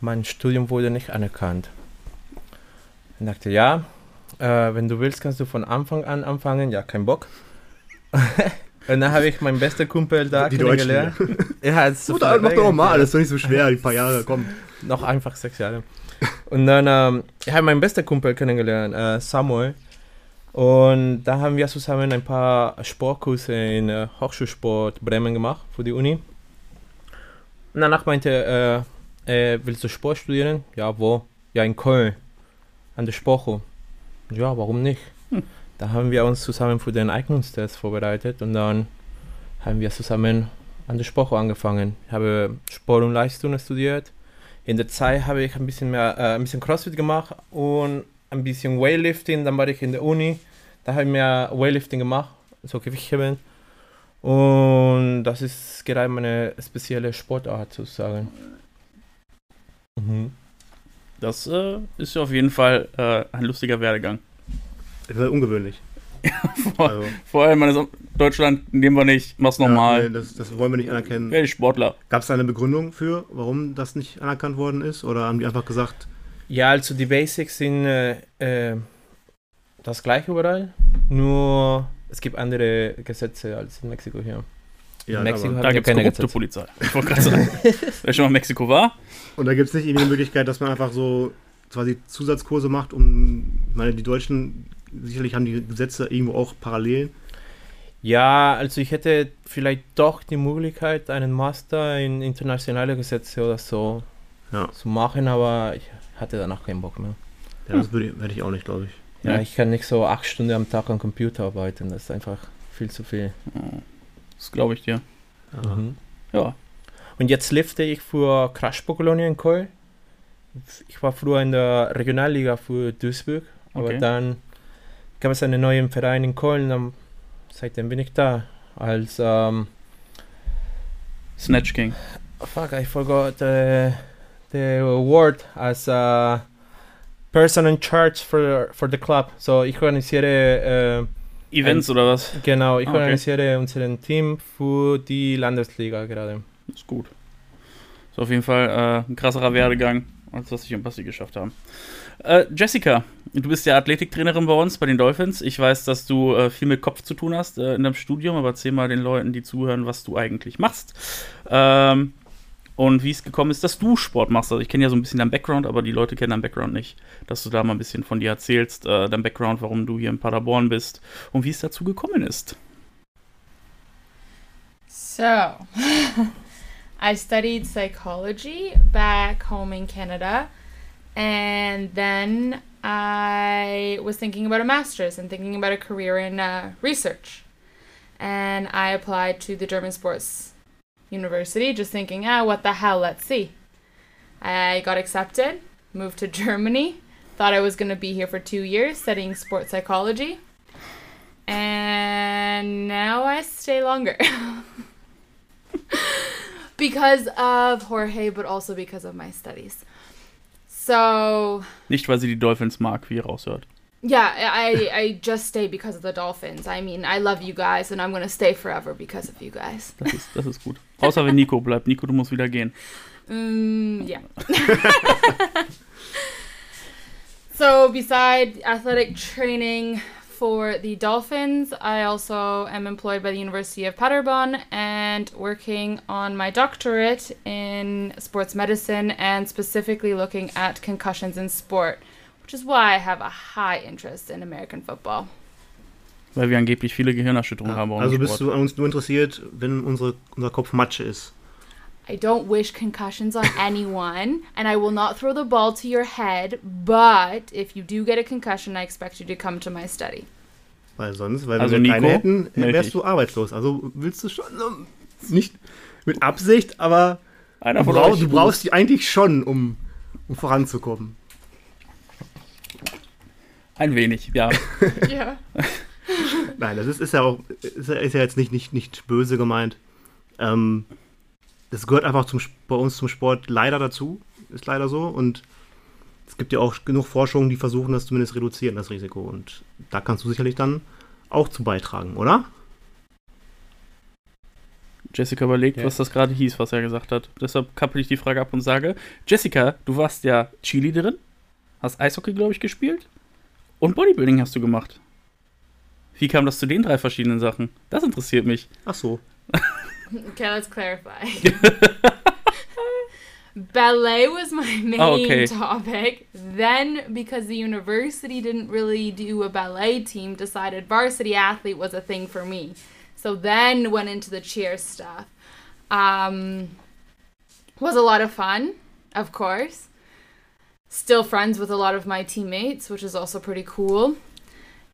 mein Studium wurde nicht anerkannt. Ich dachte, ja, äh, wenn du willst, kannst du von Anfang an anfangen. Ja, kein Bock. Und dann habe ich meinen besten Kumpel da Die Deutschen, kennengelernt. Ja, es ist so Gut, viele mach doch mal, das ist doch nicht so schwer, die paar Jahre, komm. noch einfach sechs Jahre. Und dann, ähm, ich habe meinen besten Kumpel kennengelernt, äh, Samuel. Und da haben wir zusammen ein paar Sportkurse in äh, Hochschulsport Bremen gemacht für die Uni. Und danach meinte er, äh, äh, willst du Sport studieren? Ja, wo? Ja, in Köln, an der Sporthochschule. Ja, warum nicht? Da haben wir uns zusammen für den Eignungstest vorbereitet und dann haben wir zusammen an der Sporthochschule angefangen. Ich habe Sport und Leistung studiert. In der Zeit habe ich ein bisschen mehr, äh, ein bisschen Crossfit gemacht und ein bisschen Weightlifting. Dann war ich in der Uni, da habe ich mehr Weightlifting gemacht, so Gewichtheben. Und das ist gerade meine spezielle Sportart sozusagen. Mhm. Das äh, ist ja auf jeden Fall äh, ein lustiger Werdegang. Das ist ungewöhnlich. Vor, Also, vor allem in Deutschland nehmen wir nicht, mach's ja, normal. nee, das, das wollen wir nicht anerkennen. Werde ich Sportler. Gab es da eine Begründung für, warum das nicht anerkannt worden ist? Oder haben die einfach gesagt, Ja, also die Basics sind äh, äh, das gleiche überall, nur es gibt andere Gesetze als in Mexiko hier. Ja, In Mexiko Da gibt's keine korrupte. Polizei. Ich wollte gerade sagen. Wer schon mal in Mexiko war, und da gibt es nicht irgendwie die Möglichkeit, dass man einfach so quasi Zusatzkurse macht, um, ich meine, die Deutschen, sicherlich haben die Gesetze irgendwo auch Parallelen. Ja, also ich hätte vielleicht doch die Möglichkeit, einen Master in internationale Gesetze oder so Ja. zu machen, aber ich hatte danach keinen Bock mehr. Ja, das würde ich, hätte ich auch nicht, glaube ich. Ja, Ja. ich kann nicht so acht Stunden am Tag am Computer arbeiten, das ist einfach viel zu viel. Das glaube ich dir. Ja. Mhm. Ja. Und jetzt lifte ich für Crash Kolonie in Köln. Ich war früher in der Regionalliga für Duisburg, aber Okay. dann gab es einen neuen Verein in Köln, dann, seitdem bin ich da als ähm, Snatch King. fuck, I forgot the, the word as a person in charge for, for the club. So ich organisiere, Events oder was? genau, ich Ah, okay. organisiere unseren Team für die Landesliga gerade. Ist gut. Ist auf jeden Fall äh, ein krasserer Werdegang, als was ich und Basti geschafft haben. Äh, Jessica, du bist ja Athletiktrainerin bei uns, bei den Dolphins. Ich weiß, dass du äh, viel mit Kopf zu tun hast äh, in deinem Studium, aber erzähl mal den Leuten, die zuhören, was du eigentlich machst. Ähm, und wie es gekommen ist, dass du Sport machst. Also ich kenne ja so ein bisschen deinen Background, aber die Leute kennen deinen Background nicht. Dass du da mal ein bisschen von dir erzählst, äh, dein Background, warum du hier in Paderborn bist und wie es dazu gekommen ist. So, I studied psychology back home in Canada, and then I was thinking about a master's and thinking about a career in uh, research. And I applied to the German Sports University, just thinking, ah, what the hell, let's see. I got accepted, moved to Germany, thought I was going to be here for two years studying sports psychology. And now I stay longer. because of Jorge, but also because of my studies. So, Nicht, weil sie die Dolphins mag, wie ihr raushört. Yeah, I, I just stay because of the Dolphins. I mean, I love you guys, and I'm going to stay forever because of you guys. Das ist, das ist gut. Außer wenn Nico bleibt. Nico, du musst wieder gehen. Mm, yeah. so, beside athletic training for the Dolphins, I also am employed by the University of Paderborn and working on my doctorate in sports medicine and specifically looking at concussions in sport, which is why I have a high interest in American football. Weil wir angeblich viele Gehirnerschütterungen haben. also bist du an uns nur interessiert, wenn unsere, unser Kopf Matsche ist. I don't wish concussions on anyone, and I will not throw the ball to your head. But if you do get a concussion, I expect you to come to my study. Weil sonst, weil Also wenn wir keine Nico, hätten, meld dich. wärst du arbeitslos. Also willst du schon, ähm, nicht mit Absicht, aber Einer du, brauch, du brauchst die eigentlich schon, um, um voranzukommen. Ein wenig, ja. yeah. Nein, das ist, ist ja auch, ist, ja- ist ja jetzt nicht, nicht, nicht böse gemeint. Ähm, das gehört einfach zum, bei uns zum Sport leider dazu. Ist leider so. Und es gibt ja auch genug Forschungen, die versuchen, das zumindest reduzieren, das Risiko. Und da kannst du sicherlich dann auch zu beitragen, oder? Jessica überlegt, Ja. was das gerade hieß, was er gesagt hat. Deshalb kappel ich die Frage ab und sage: Jessica, du warst ja Cheerleaderin, hast Eishockey, glaube ich, gespielt und Bodybuilding hast du gemacht. Wie kam das zu den drei verschiedenen Sachen? Das interessiert mich. Ach so. Okay, let's clarify. Ballet was my main Oh, okay. topic. Then, because the university didn't really do a ballet team, decided varsity athlete was a thing for me. So then went into the cheer stuff. Um, was a lot of fun, of course. Still friends with a lot of my teammates, which is also pretty cool.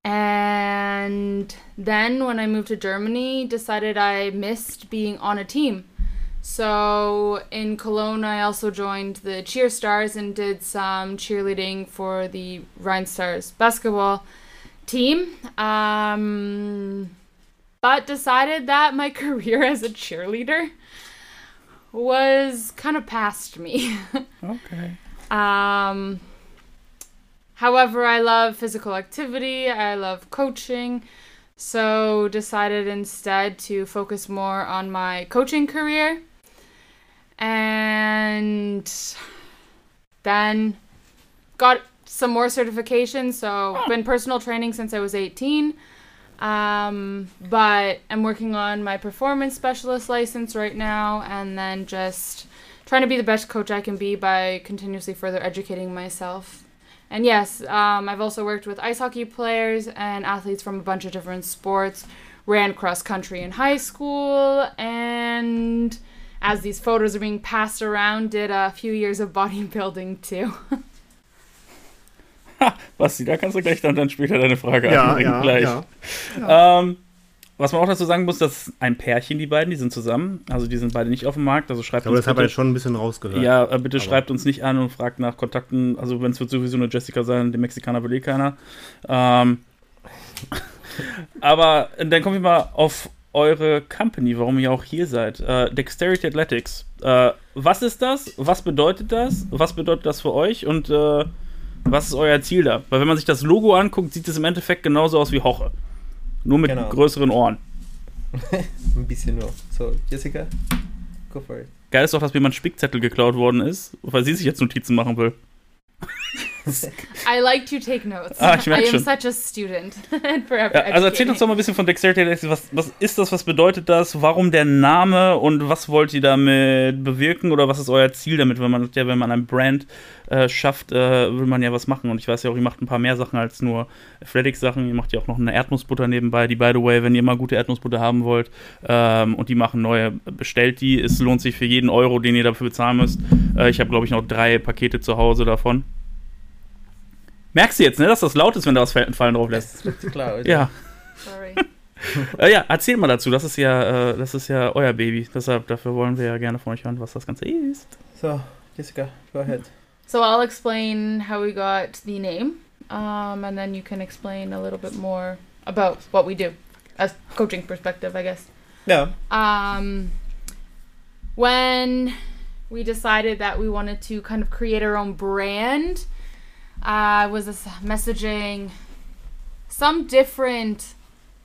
And then when I moved to Germany, decided I missed being on a team. So in Cologne, I also joined the Cheer Stars and did some cheerleading for the Rhine Stars basketball team. Um, but decided that my career as a cheerleader was kind of past me. Okay. Um, however, I love physical activity, I love coaching, so decided instead to focus more on my coaching career. And then got some more certifications, so been personal training since I was 18. Um, but I'm working on my performance specialist license right now, and then just trying to be the best coach I can be by continuously further educating myself. And yes, um, I've also worked with ice hockey players and athletes from a bunch of different sports. Ran cross country in high school, and as these photos are being passed around, did a few years of bodybuilding too. Basti, da kannst du gleich dann, dann später deine Frage Ja, anbringen. ja, gleich. ja. Ähm, was man auch dazu sagen muss, das ist ein Pärchen, die beiden, die sind zusammen. Also die sind beide nicht auf dem Markt. Also schreibt Aber uns das bitte, jetzt schon ein bisschen rausgehört. ja, äh, bitte Aber- schreibt uns nicht an und fragt nach Kontakten. Also wenn es wird sowieso nur Jessica sein, den Mexikaner will eh keiner. Ähm, aber dann kommen wir mal auf eure Company, warum ihr auch hier seid. Äh, Dexterity Athletics. Äh, was ist das? Was bedeutet das? Was bedeutet das für euch? Und äh, was ist euer Ziel da? Weil wenn man sich das Logo anguckt, sieht es im Endeffekt genauso aus wie Hoche. Nur mit Genau. größeren Ohren. Ein bisschen nur. So, Jessica, go for it. Geil ist doch, dass mir mein Spickzettel geklaut worden ist, weil sie sich jetzt Notizen machen will. I like to take notes. Ah, ich merk I am schon. such a student. Forever Ja, also erzählt uns doch mal ein bisschen von Dexterity Athletics. Was, was ist das? Was bedeutet das? Warum der Name? Und was wollt ihr damit bewirken? Oder was ist euer Ziel damit? Wenn man, ja, wenn man ein Brand äh, schafft, äh, will man ja was machen. Und ich weiß ja auch, ihr macht ein paar mehr Sachen als nur Athletics-Sachen. Ihr macht ja auch noch eine Erdnussbutter nebenbei, die, by the way, wenn ihr mal gute Erdnussbutter haben wollt ähm, und die machen neue, bestellt die. Es lohnt sich für jeden Euro, den ihr dafür bezahlen müsst. Äh, ich habe, glaube ich, noch drei Pakete zu Hause davon. Merkst du jetzt, ne, dass das laut ist, wenn da was Fallen fallen drauf lässt? Das ist richtig klar. oder? Ja. Sorry. Äh, ja, erzähl mal dazu. Das ist ja, äh, das ist ja euer Baby. Deshalb, dafür wollen wir ja gerne von euch hören, was das Ganze ist. So, Jessica, go ahead. So I'll explain how we got the name, um, and then you can explain a little bit more about what we do, as coaching perspective, I guess. Yeah. Um, when we decided that we wanted to kind of create our own brand, I was messaging some different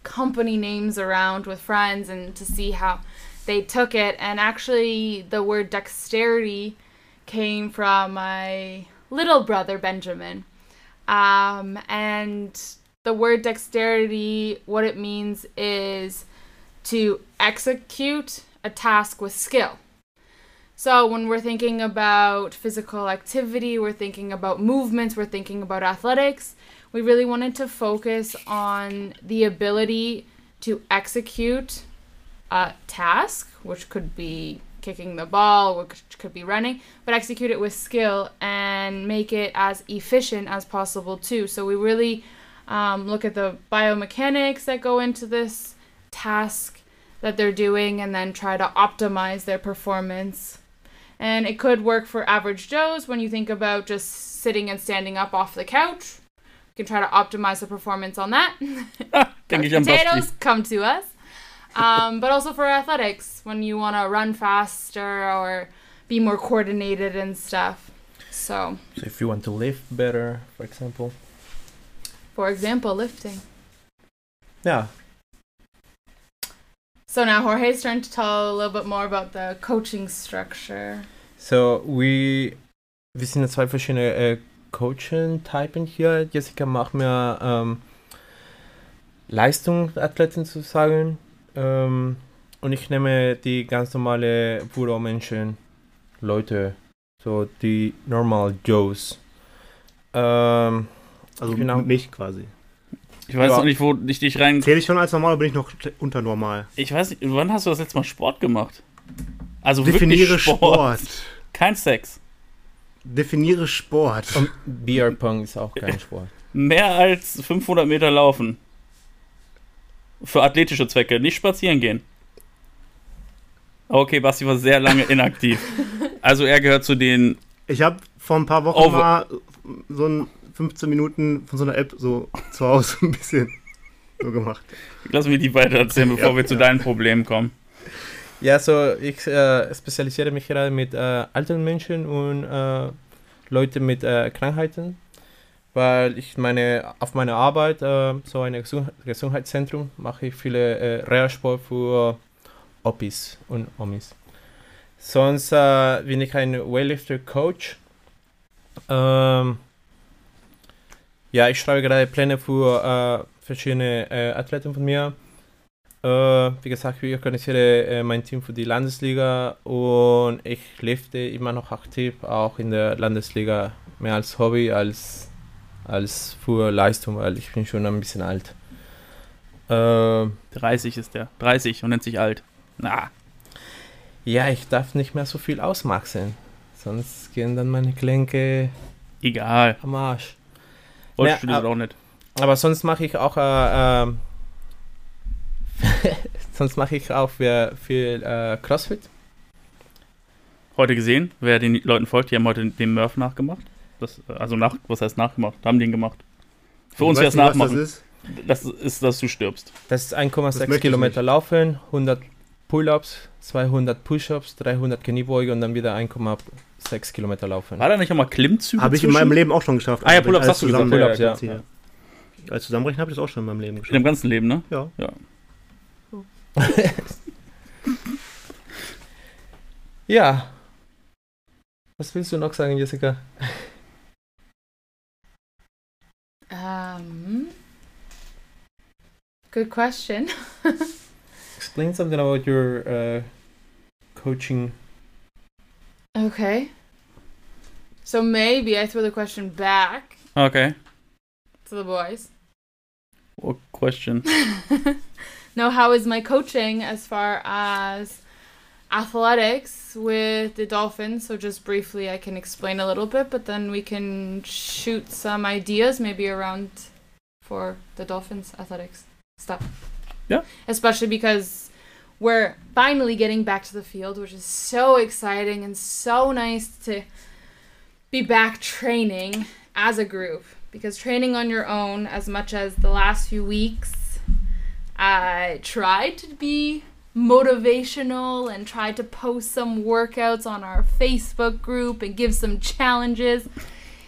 company names around with friends and to see how they took it. And actually, the word dexterity came from my little brother Benjamin. Um, and the word dexterity, what it means is to execute a task with skill. So when we're thinking about physical activity, we're thinking about movements, we're thinking about athletics, we really wanted to focus on the ability to execute a task, which could be kicking the ball, which could be running, but execute it with skill and make it as efficient as possible too. So we really um, look at the biomechanics that go into this task that they're doing and then try to optimize their performance. And it could work for average Joes when you think about just sitting and standing up off the couch. You can try to optimize the performance on that. Denke ich an potatoes, come to us. Um, but also for athletics, when you want to run faster or be more coordinated and stuff. So, So if you want to lift better, for example. for example, lifting. Ja, So now Jorge's turn to tell a little bit more about the coaching structure. so we, wir sind zwei verschiedene äh, Coaching-Typen hier. Jessica macht mir ähm, Leistungsathleten zu sagen. Ähm, und ich nehme die ganz normale Büromenschen, Leute, so die normal Joes. Ähm, Also Genau. mich quasi. Ich weiß Ja. noch nicht, wo ich dich rein. Zähle ich schon als normal oder bin ich noch unter normal? Ich weiß nicht, wann hast du das letzte Mal Sport gemacht? Also Definiere wirklich Sport. Sport. Kein Sex. Definiere Sport. und Beer Pong ist auch kein Sport. Mehr als 500 Meter laufen. Für athletische Zwecke, nicht spazieren gehen. Okay, Basti war sehr lange inaktiv. Also er gehört zu den. Ich habe vor ein paar Wochen Over- mal so ein 15 Minuten von so einer App so zu Hause ein bisschen so gemacht. Lass mich die weiter erzählen, bevor wir zu deinen Problemen kommen. Ja, so ich äh, spezialisiere mich gerade mit äh, alten Menschen und äh, Leute mit äh, Krankheiten, weil ich meine auf meiner Arbeit äh, so ein Gesund Gesundheitszentrum mache ich viele äh, Reha-Sport für Opis und Omis. Sonst äh, bin ich ein Weightlifter-Coach. Ähm, ja, ich schreibe gerade Pläne für äh, verschiedene äh, Athleten von mir. Äh, wie gesagt, ich organisiere äh, mein Team für die Landesliga und ich lifte immer noch aktiv, auch in der Landesliga, mehr als Hobby als, als für Leistung, weil ich bin schon ein bisschen alt. Äh, 30 ist der. 30 und nennt sich alt. Na, ja, ich darf nicht mehr so viel ausmaxen, sonst gehen dann meine Gelenke egal. am Arsch. Rollstuhl Ja, ist auch nicht. Aber sonst mache ich auch äh, ähm, sonst mache ich auch viel, viel äh, CrossFit. Heute gesehen, wer den Leuten folgt, die haben heute den Murph nachgemacht. Das, also nach, was heißt nachgemacht? Haben den gemacht. Für uns Ich wäre weiß es nachmachen. Das ist. Das ist, dass du stirbst. Das ist Das 1,6 möchte ich Kilometer laufen, 100 Pull-ups, 200 Push-ups, 300 Kniebeuge und dann wieder 1,6 Kilometer laufen. War da nicht auch mal Klimmzüge Habe ich in meinem Leben auch schon geschafft. Ah ja, Also, Pull-ups hast du zusammen- Pull-ups, ja. ziehe. Als Zusammenrechnen habe ich das auch schon in meinem Leben In dem geschafft. ganzen Leben, ne? Ja. Ja. Ja. Was willst du noch sagen, Jessica? Um, good question. Explain something about your uh, coaching. Okay. So maybe I throw the question back Okay. to the boys. What question? no, how is my coaching as far as athletics with the Dolphins? So, just briefly, I can explain a little bit, but then we can shoot some ideas maybe around for the Dolphins athletics stuff. Yeah. Especially because we're finally getting back to the field, which is so exciting and so nice to be back training as a group. Because training on your own, as much as the last few weeks, I tried to be motivational and tried to post some workouts on our Facebook group and give some challenges.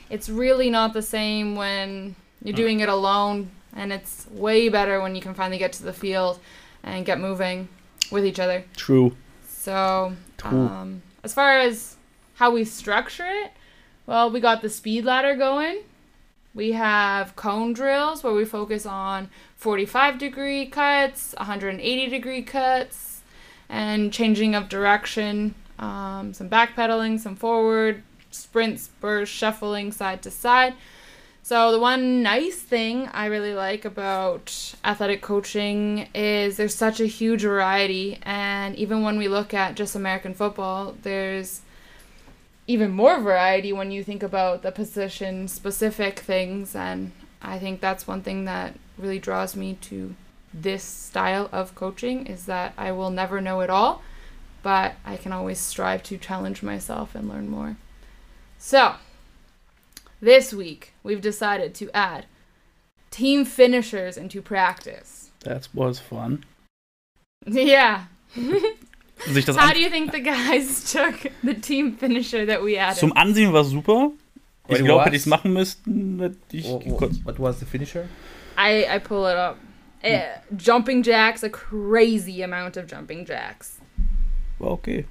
It's really not the same when you're mm. doing it alone, and it's way better when you can finally get to the field and get moving with each other. True. So, True. um, as far as how we structure it, well, we got the speed ladder going. We have cone drills where we focus on 45 degree cuts, 180 degree cuts, and changing of direction, um, some backpedaling, some forward, sprints, bursts, shuffling side to side. So, the one nice thing I really like about athletic coaching is there's such a huge variety. And even when we look at just American football, there's even more variety when you think about the position specific things. And I think that's one thing that really draws me to this style of coaching is that I will never know it all, but I can always strive to challenge myself and learn more. So, this week we've decided to add team finishers into practice. That was fun. Yeah. Sich das How do you think the guys took the team finisher that we added? zum Ansehen war super. Ich glaube, hätte ich es machen müssten, hätte ich. What was the finisher? I, I pull it up. Eh, jumping jacks, a crazy amount of jumping jacks. War okay.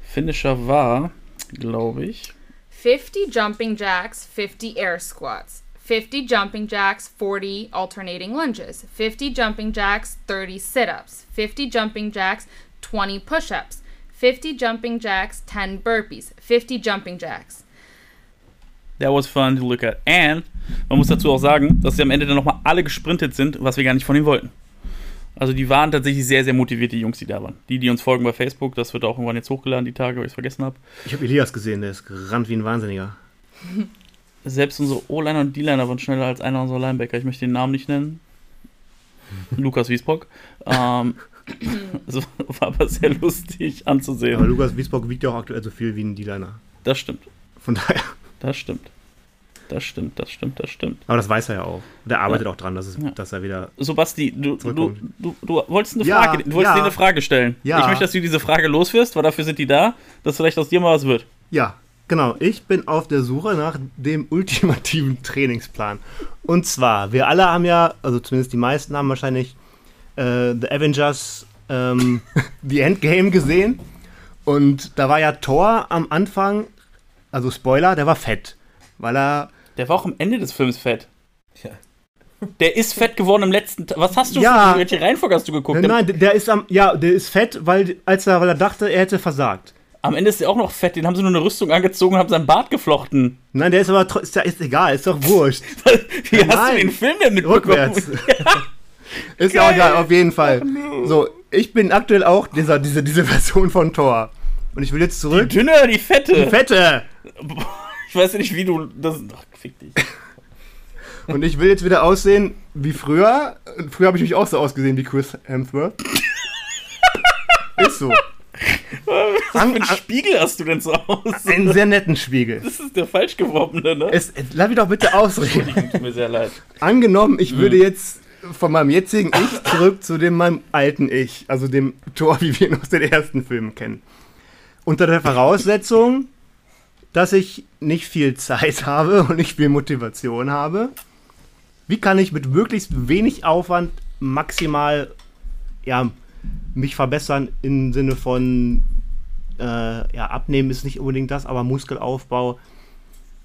Finisher war, glaube ich. 50 jumping jacks, 50 air squats. 50 jumping jacks, 40 alternating lunges. 50 jumping jacks, 30 sit ups. 50 jumping jacks, 20 push ups. 50 jumping jacks, 10 burpees. 50 jumping jacks. That was fun to look at. And man muss dazu auch sagen, dass sie am Ende dann nochmal alle gesprintet sind, was wir gar nicht von ihnen wollten. Also die waren tatsächlich sehr, sehr motiviert, die Jungs, die da waren. Die, die uns folgen bei Facebook, das wird auch irgendwann jetzt hochgeladen, die Tage, weil ich es vergessen habe. Ich habe Elias gesehen, der ist gerannt wie ein Wahnsinniger. Selbst unsere O-Liner und D-Liner waren schneller als einer unserer Linebacker. Ich möchte den Namen nicht nennen. Lukas Wiesbock. Ähm, es war aber sehr lustig Aber anzusehen. Lukas Wiesbock wiegt ja auch aktuell so viel wie ein D-Liner. Das stimmt. Von daher. Das stimmt. Das stimmt, das stimmt, das stimmt. Aber das weiß er ja auch. Der arbeitet Ja. auch dran, dass, es, Ja. dass er wieder. So, Basti, du, du, du, du wolltest eine Ja, Frage, du wolltest dir eine Frage stellen. Ja. Ich möchte, dass du diese Frage loswirst, weil dafür sind die da, dass vielleicht aus dir mal was wird. Ja, genau. Ich bin auf der Suche nach dem ultimativen Trainingsplan. Und zwar, wir alle haben ja, also zumindest die meisten haben wahrscheinlich äh, The Avengers ähm, The Endgame gesehen. Und da war ja Thor am Anfang, also Spoiler, der war fett. Weil er. Der war auch am Ende des Films fett. Ja. Der ist fett geworden im letzten Tag. Was hast du Ja. für, welche Reihenfolge hast du geguckt? Nein, nein, der ist am. Ja, der ist fett, weil, als er, weil er dachte, er hätte versagt. Am Ende ist er auch noch fett. Den haben sie nur eine Rüstung angezogen und haben seinen Bart geflochten. Nein, der ist aber ist, ja- ist egal, ist doch wurscht. Wie hast du Nein. den Film denn mitbekommen? Rückwärts. ist ja auch egal, auf jeden Fall. So, ich bin aktuell auch dieser, diese, diese Version von Thor. Und ich will jetzt Die zurück. dünne, die fette. Die Fette! Ich weiß ja nicht, wie du das. Ach, fick dich. Und ich will jetzt wieder aussehen wie früher. Und Früher habe ich mich auch so ausgesehen wie Chris Hemsworth. ist so. Was für An, ein an, Spiegel hast du denn so aus? einen sehr netten Spiegel. Das ist der falsch geworbene, ne? Es, lass mich doch bitte ausreden. Entschuldigung, tut mir sehr leid. Angenommen, ich würde jetzt von meinem jetzigen Ich zurück zu dem meinem alten Ich, also dem Thor, wie wir ihn aus den ersten Filmen kennen. Unter der Voraussetzung, dass ich nicht viel Zeit habe und nicht viel Motivation habe. Wie kann ich mit möglichst wenig Aufwand maximal ja, mich verbessern im Sinne von äh, ja, abnehmen ist nicht unbedingt das, aber Muskelaufbau.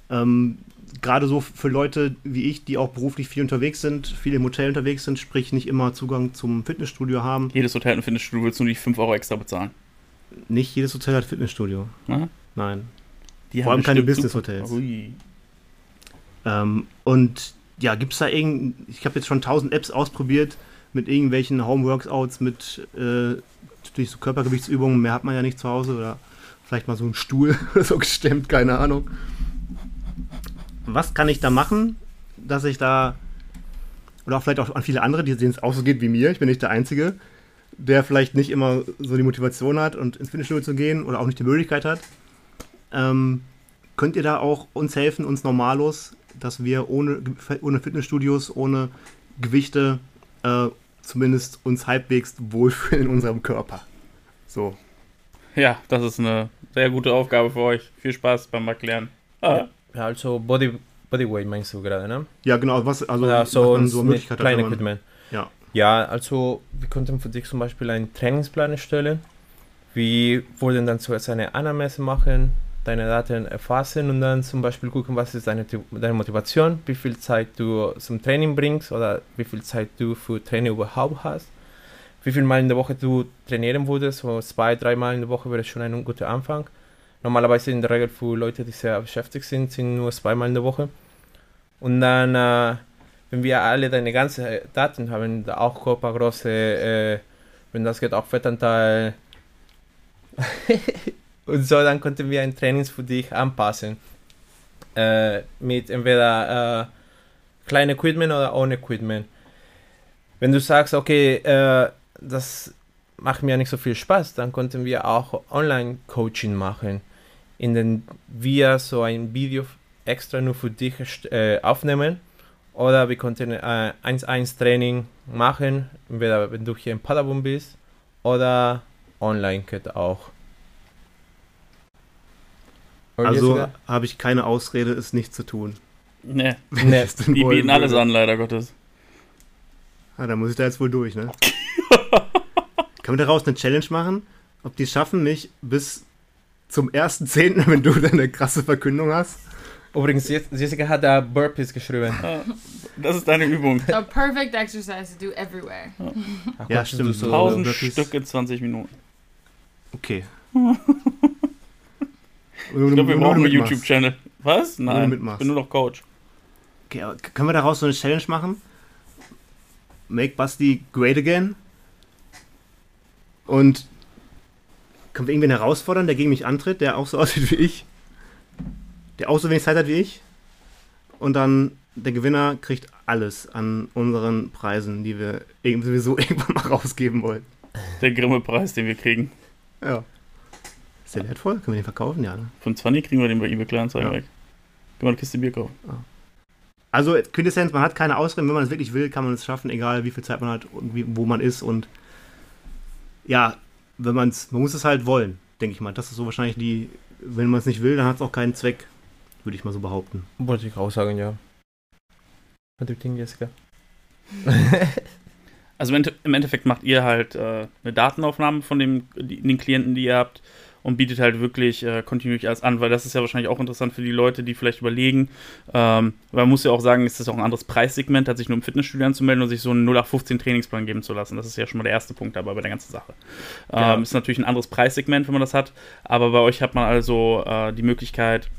Ähm, Gerade so für Leute wie ich, die auch beruflich viel unterwegs sind, viel im Hotel unterwegs sind, sprich nicht immer Zugang zum Fitnessstudio haben. Jedes Hotel und Fitnessstudio willst du die 5 Euro extra bezahlen. Nicht jedes Hotel hat Fitnessstudio. Ne? Nein. Die Vor allem keine Business-Hotels. Ähm, und ja, gibt es da irgend. Ich habe jetzt schon tausend Apps ausprobiert mit irgendwelchen Home-Workouts, mit äh, durch so Körpergewichtsübungen. Mehr hat man ja nicht zu Hause oder vielleicht mal so einen Stuhl oder so gestemmt, keine Ahnung. Was kann ich da machen, dass ich da. Oder auch vielleicht auch an viele andere, die denen es auch so geht wie mir. Ich bin nicht der Einzige, der vielleicht nicht immer so die Motivation hat, und ins Fitnessstudio zu gehen oder auch nicht die Möglichkeit hat. Ähm, könnt ihr da auch uns helfen, uns normalos, dass wir ohne, ohne Fitnessstudios, ohne Gewichte äh, zumindest uns halbwegs wohlfühlen in unserem Körper? So. Ja, das ist eine sehr gute Aufgabe für euch. Viel Spaß beim Erklären. Ah, Ja, also Body, Bodyweight meinst du gerade, ne? Ja, genau, was, also, was so, man so wenn man- Equipment. Ja. Ja, also wir konnten für dich zum Beispiel einen Trainingsplan erstellen. Wir wollen dann zuerst eine Anamnese machen, deine Daten erfassen und dann zum Beispiel gucken, was ist deine, deine Motivation, wie viel Zeit du zum Training bringst oder wie viel Zeit du für Training überhaupt hast, wie viel Mal in der Woche du trainieren würdest, so zwei, dreimal in der Woche wäre schon ein guter Anfang. Normalerweise in der Regel für Leute, die sehr beschäftigt sind, sind nur zweimal in der Woche. Und dann, äh, wenn wir alle deine ganzen Daten haben, auch Körpergröße, äh, wenn das geht, auch Fettanteil und so, dann konnten wir ein Trainings für dich anpassen. Äh, mit entweder äh, kleinem Equipment oder ohne Equipment. Wenn du sagst, okay, äh, das macht mir nicht so viel Spaß, dann konnten wir auch Online-Coaching machen, in dem wir so ein Video extra nur für dich äh, aufnehmen. Oder wir konnten äh, 1-1 Training machen, entweder wenn du hier in Paderborn bist oder online geht auch. Also habe ich keine Ausrede, es nicht zu tun. Nee, Wenn Nee, ich es denn die bieten alles würde. an, leider Gottes. Ah, da muss ich da jetzt wohl durch, ne? Können wir daraus eine Challenge machen? Ob die es schaffen, mich bis zum 1.10., wenn du dann eine krasse Verkündung hast? Übrigens, Jess- Jessica hat da Burpees geschrieben. Das ist deine Übung. A perfect exercise to do everywhere. Ja, Gott, stimmt. So, 1000 Burpees. Stück in 20 Minuten. Okay. Ich glaube, wir brauchen einen YouTube-Channel. Was? Nein, ich bin nur noch Coach. Okay, k- können wir daraus so eine Challenge machen? Make Basti great again. Und können wir irgendwen herausfordern, der gegen mich antritt, der auch so aussieht wie ich? Der auch so wenig Zeit hat wie ich? Und dann der Gewinner kriegt alles an unseren Preisen, die wir sowieso irgendwann mal rausgeben wollen. Der Grimme-Preis, den wir kriegen. Ja. Ist der wertvoll? Können wir den verkaufen? Ja, ne? Von 20 kriegen wir den bei eBay Kleinanzeigen Ja. weg. Können wir eine Kiste Bier kaufen. Also Quintessenz, man hat keine Ausreden, wenn man es wirklich will, kann man es schaffen, egal wie viel Zeit man hat und wie, wo man ist und ja, wenn man es, man muss es halt wollen, denke ich mal. Das ist so wahrscheinlich die, wenn man es nicht will, dann hat es auch keinen Zweck, würde ich mal so behaupten. Wollte ich auch sagen, ja. Was du denkst, Jessica? Also im Endeffekt macht ihr halt äh, eine Datenaufnahme von dem, die, den Klienten, die ihr habt und bietet halt wirklich äh, kontinuierlich alles an, weil das ist ja wahrscheinlich auch interessant für die Leute, die vielleicht überlegen. Ähm, weil man muss ja auch sagen, es ist auch ein anderes Preissegment, als sich nur im Fitnessstudio anzumelden und sich so einen 0815 Trainingsplan geben zu lassen. Das ist ja schon mal der erste Punkt dabei bei der ganzen Sache. Ähm, Ja. Ist natürlich ein anderes Preissegment, wenn man das hat, aber bei euch hat man also äh, die Möglichkeit,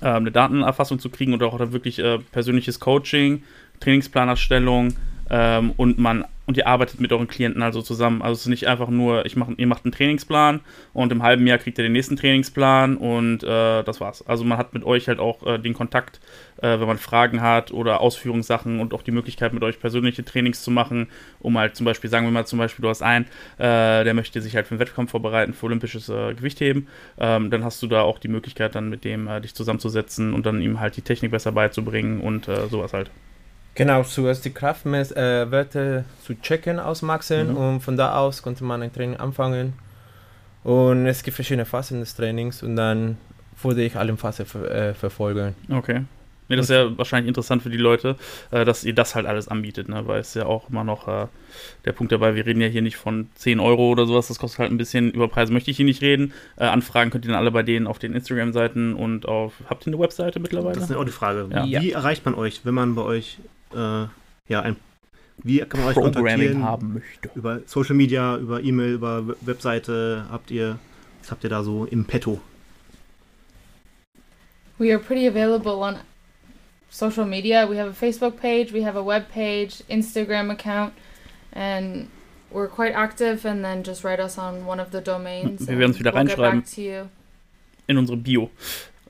äh, eine Datenerfassung zu kriegen und auch dann wirklich äh, persönliches Coaching, Trainingsplanerstellung ähm, und man und ihr arbeitet mit euren Klienten also zusammen. Also es ist nicht einfach nur, ich mach, ihr macht einen Trainingsplan und im halben Jahr kriegt ihr den nächsten Trainingsplan und äh, das war's. Also man hat mit euch halt auch äh, den Kontakt, äh, wenn man Fragen hat oder Ausführungssachen und auch die Möglichkeit mit euch persönliche Trainings zu machen, um halt zum Beispiel, sagen wir mal zum Beispiel, du hast einen, äh, der möchte sich halt für einen Wettkampf vorbereiten, für olympisches äh, Gewichtheben, ähm, dann hast du da auch die Möglichkeit dann mit dem äh, dich zusammenzusetzen und dann ihm halt die Technik besser beizubringen und sowas halt. Genau, zuerst die Kraftwerte äh, zu checken, ausmaxen Mhm. und von da aus konnte man ein Training anfangen. Und es gibt verschiedene Phasen des Trainings und dann würde ich alle Phasen ver äh, verfolgen. Okay. Nee, das ist ja wahrscheinlich interessant für die Leute, äh, dass ihr das halt alles anbietet, ne? weil es ist ja auch immer noch äh, der Punkt dabei, wir reden ja hier nicht von 10 Euro oder sowas, das kostet halt ein bisschen, über Preise möchte ich hier nicht reden. Äh, Anfragen könnt ihr dann alle bei denen auf den Instagram-Seiten und auf, habt ihr eine Webseite mittlerweile? Das ist auch die Frage. Ja. Wie erreicht man euch, wenn man bei euch, äh, ja, ein, wie kann man euch Programming kontaktieren? haben möchte. Über Social Media, über E-Mail, über We- Webseite habt ihr, was habt ihr da so im Petto? We are pretty available on social media. We have a Facebook page, we have a web page, Instagram account, and we're quite active. And then just write us on one of the domains. Wir and werden's wieder we'll reinschreiben. back to you. in unsere Bio.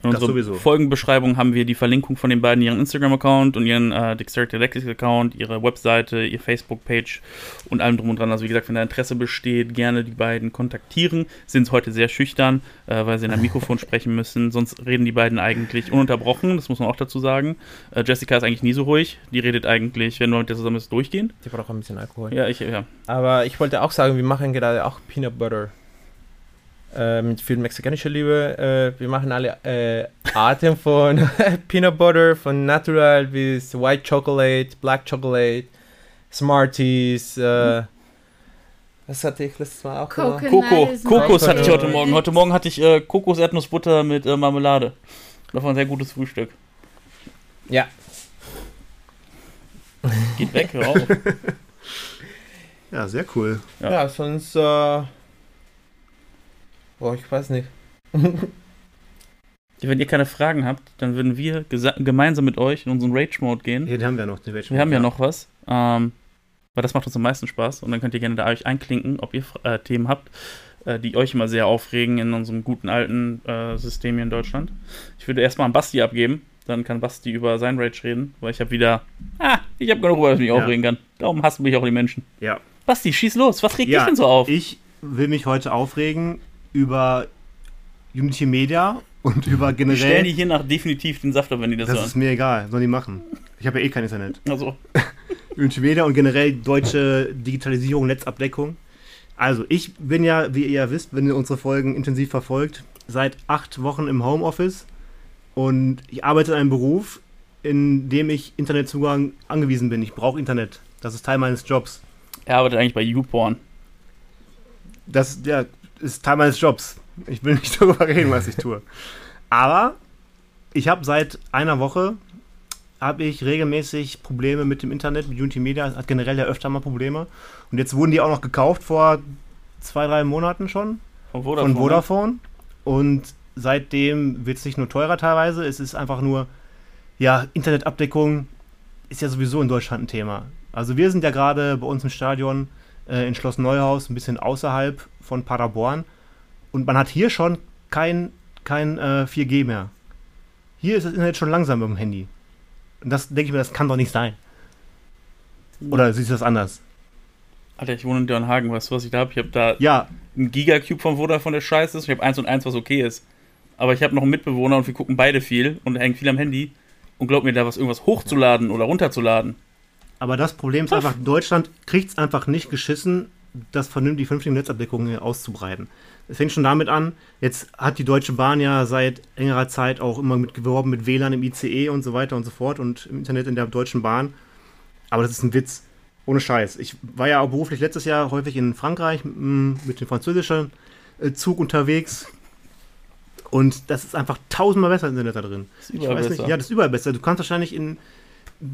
In Das unserer. Folgenbeschreibung haben wir die Verlinkung von den beiden, ihren Instagram-Account und ihren äh, Dexterity Athletics-Account, ihre Webseite, ihr Facebook-Page und allem drum und dran. Also wie gesagt, wenn da Interesse besteht, gerne die beiden kontaktieren. Sind heute sehr schüchtern, äh, weil sie in einem Mikrofon sprechen müssen. Sonst reden die beiden eigentlich ununterbrochen, das muss man auch dazu sagen. Äh, Jessica ist eigentlich nie so ruhig. Die redet eigentlich, wenn du mit der zusammen bist, durchgehend. Die braucht ein bisschen Alkohol. Ja, ich, ja. Aber ich wollte auch sagen, wir machen gerade auch Peanut Butter. Äh, mit viel mexikanischer Liebe. Äh, wir machen alle äh, Arten von Peanut Butter, von Natural bis White Chocolate, Black Chocolate, Smarties. Äh, was hatte ich letztes Mal auch? Coconut. Is Kokos hatte ich heute. Morgen. Heute Morgen hatte ich äh, Kokos-Erdnussbutter mit äh, Marmelade. Das war ein sehr gutes Frühstück. Ja. Geht weg, hör auf. Ja, sehr cool. Ja. Ja, sonst. Äh, boah, ich weiß nicht. Wenn ihr keine Fragen habt, dann würden wir gemeinsam mit euch in unseren Rage-Mode gehen. Hier den haben wir noch. Den Rage Wir haben ja noch was. Ähm, weil das macht uns am meisten Spaß. Und dann könnt ihr gerne da euch einklinken, ob ihr äh, Themen habt, äh, die euch immer sehr aufregen in unserem guten alten äh, System hier in Deutschland. Ich würde erstmal an Basti abgeben. Dann kann Basti über sein Rage reden, weil ich habe wieder. Ah, ich habe genug, über was ich mich Ja. aufregen kann. Darum hassen mich auch die Menschen. Ja. Basti, schieß los. Was regt Ja, dich denn so auf? Ich will mich heute aufregen über Unity Media und über Die stellen generell. die hier nach definitiv den Saft ab, wenn die das, Das hören. ist mir egal, sollen die machen. Ich habe ja eh kein Internet. Also, in Schweden und generell deutsche Digitalisierung, Netzabdeckung. Also, ich bin ja, wie ihr ja wisst, wenn ihr unsere Folgen intensiv verfolgt, seit acht Wochen im Homeoffice und ich arbeite in einem Beruf, in dem ich Internetzugang angewiesen bin. Ich brauche Internet. Das ist Teil meines Jobs. er arbeitet eigentlich bei YouPorn. Das ja, ist Teil meines Jobs. Ich will nicht darüber reden, was ich tue. Aber ich habe seit einer Woche habe ich regelmäßig Probleme mit dem Internet, mit Unity Media, hat generell ja öfter mal Probleme. Und jetzt wurden die auch noch gekauft vor zwei, drei Monaten schon Von Vodafone. von Vodafone. Und seitdem wird es nicht nur teurer teilweise, es ist einfach nur, ja, Internetabdeckung ist ja sowieso in Deutschland ein Thema. Also wir sind ja gerade bei uns im Stadion äh, in Schloss Neuhaus, ein bisschen außerhalb von Paderborn. Und man hat hier schon kein, kein äh, 4G mehr. Hier ist das Internet schon langsam mit dem Handy. Und das denke ich mir, das kann doch nicht sein. Oder siehst du das anders? Alter, ich wohne in Dörnhagen, weißt du, was ich da habe? Ich habe da Ja, einen Gigacube von Vodafone, der scheiße ist. Ich habe eins und eins, was okay ist. Aber ich habe noch einen Mitbewohner und wir gucken beide viel und hängen viel am Handy. Und glaub mir, da was irgendwas hochzuladen oder runterzuladen. Aber das Problem ist einfach, Deutschland kriegt es einfach nicht geschissen, das vernünftig, die vernünftige Netzabdeckung hier auszubreiten. Es fängt schon damit an, jetzt hat die Deutsche Bahn ja seit längerer Zeit auch immer mit geworben mit WLAN im ICE und so weiter und so fort und im Internet in der Deutschen Bahn. Aber das ist ein Witz. Ohne Scheiß. Ich war ja auch beruflich letztes Jahr häufig in Frankreich m, mit dem französischen äh, Zug unterwegs. Und das ist einfach tausendmal besser das Internet da drin. ist Ich weiß besser. nicht, ja, das ist überall besser. Du kannst wahrscheinlich in,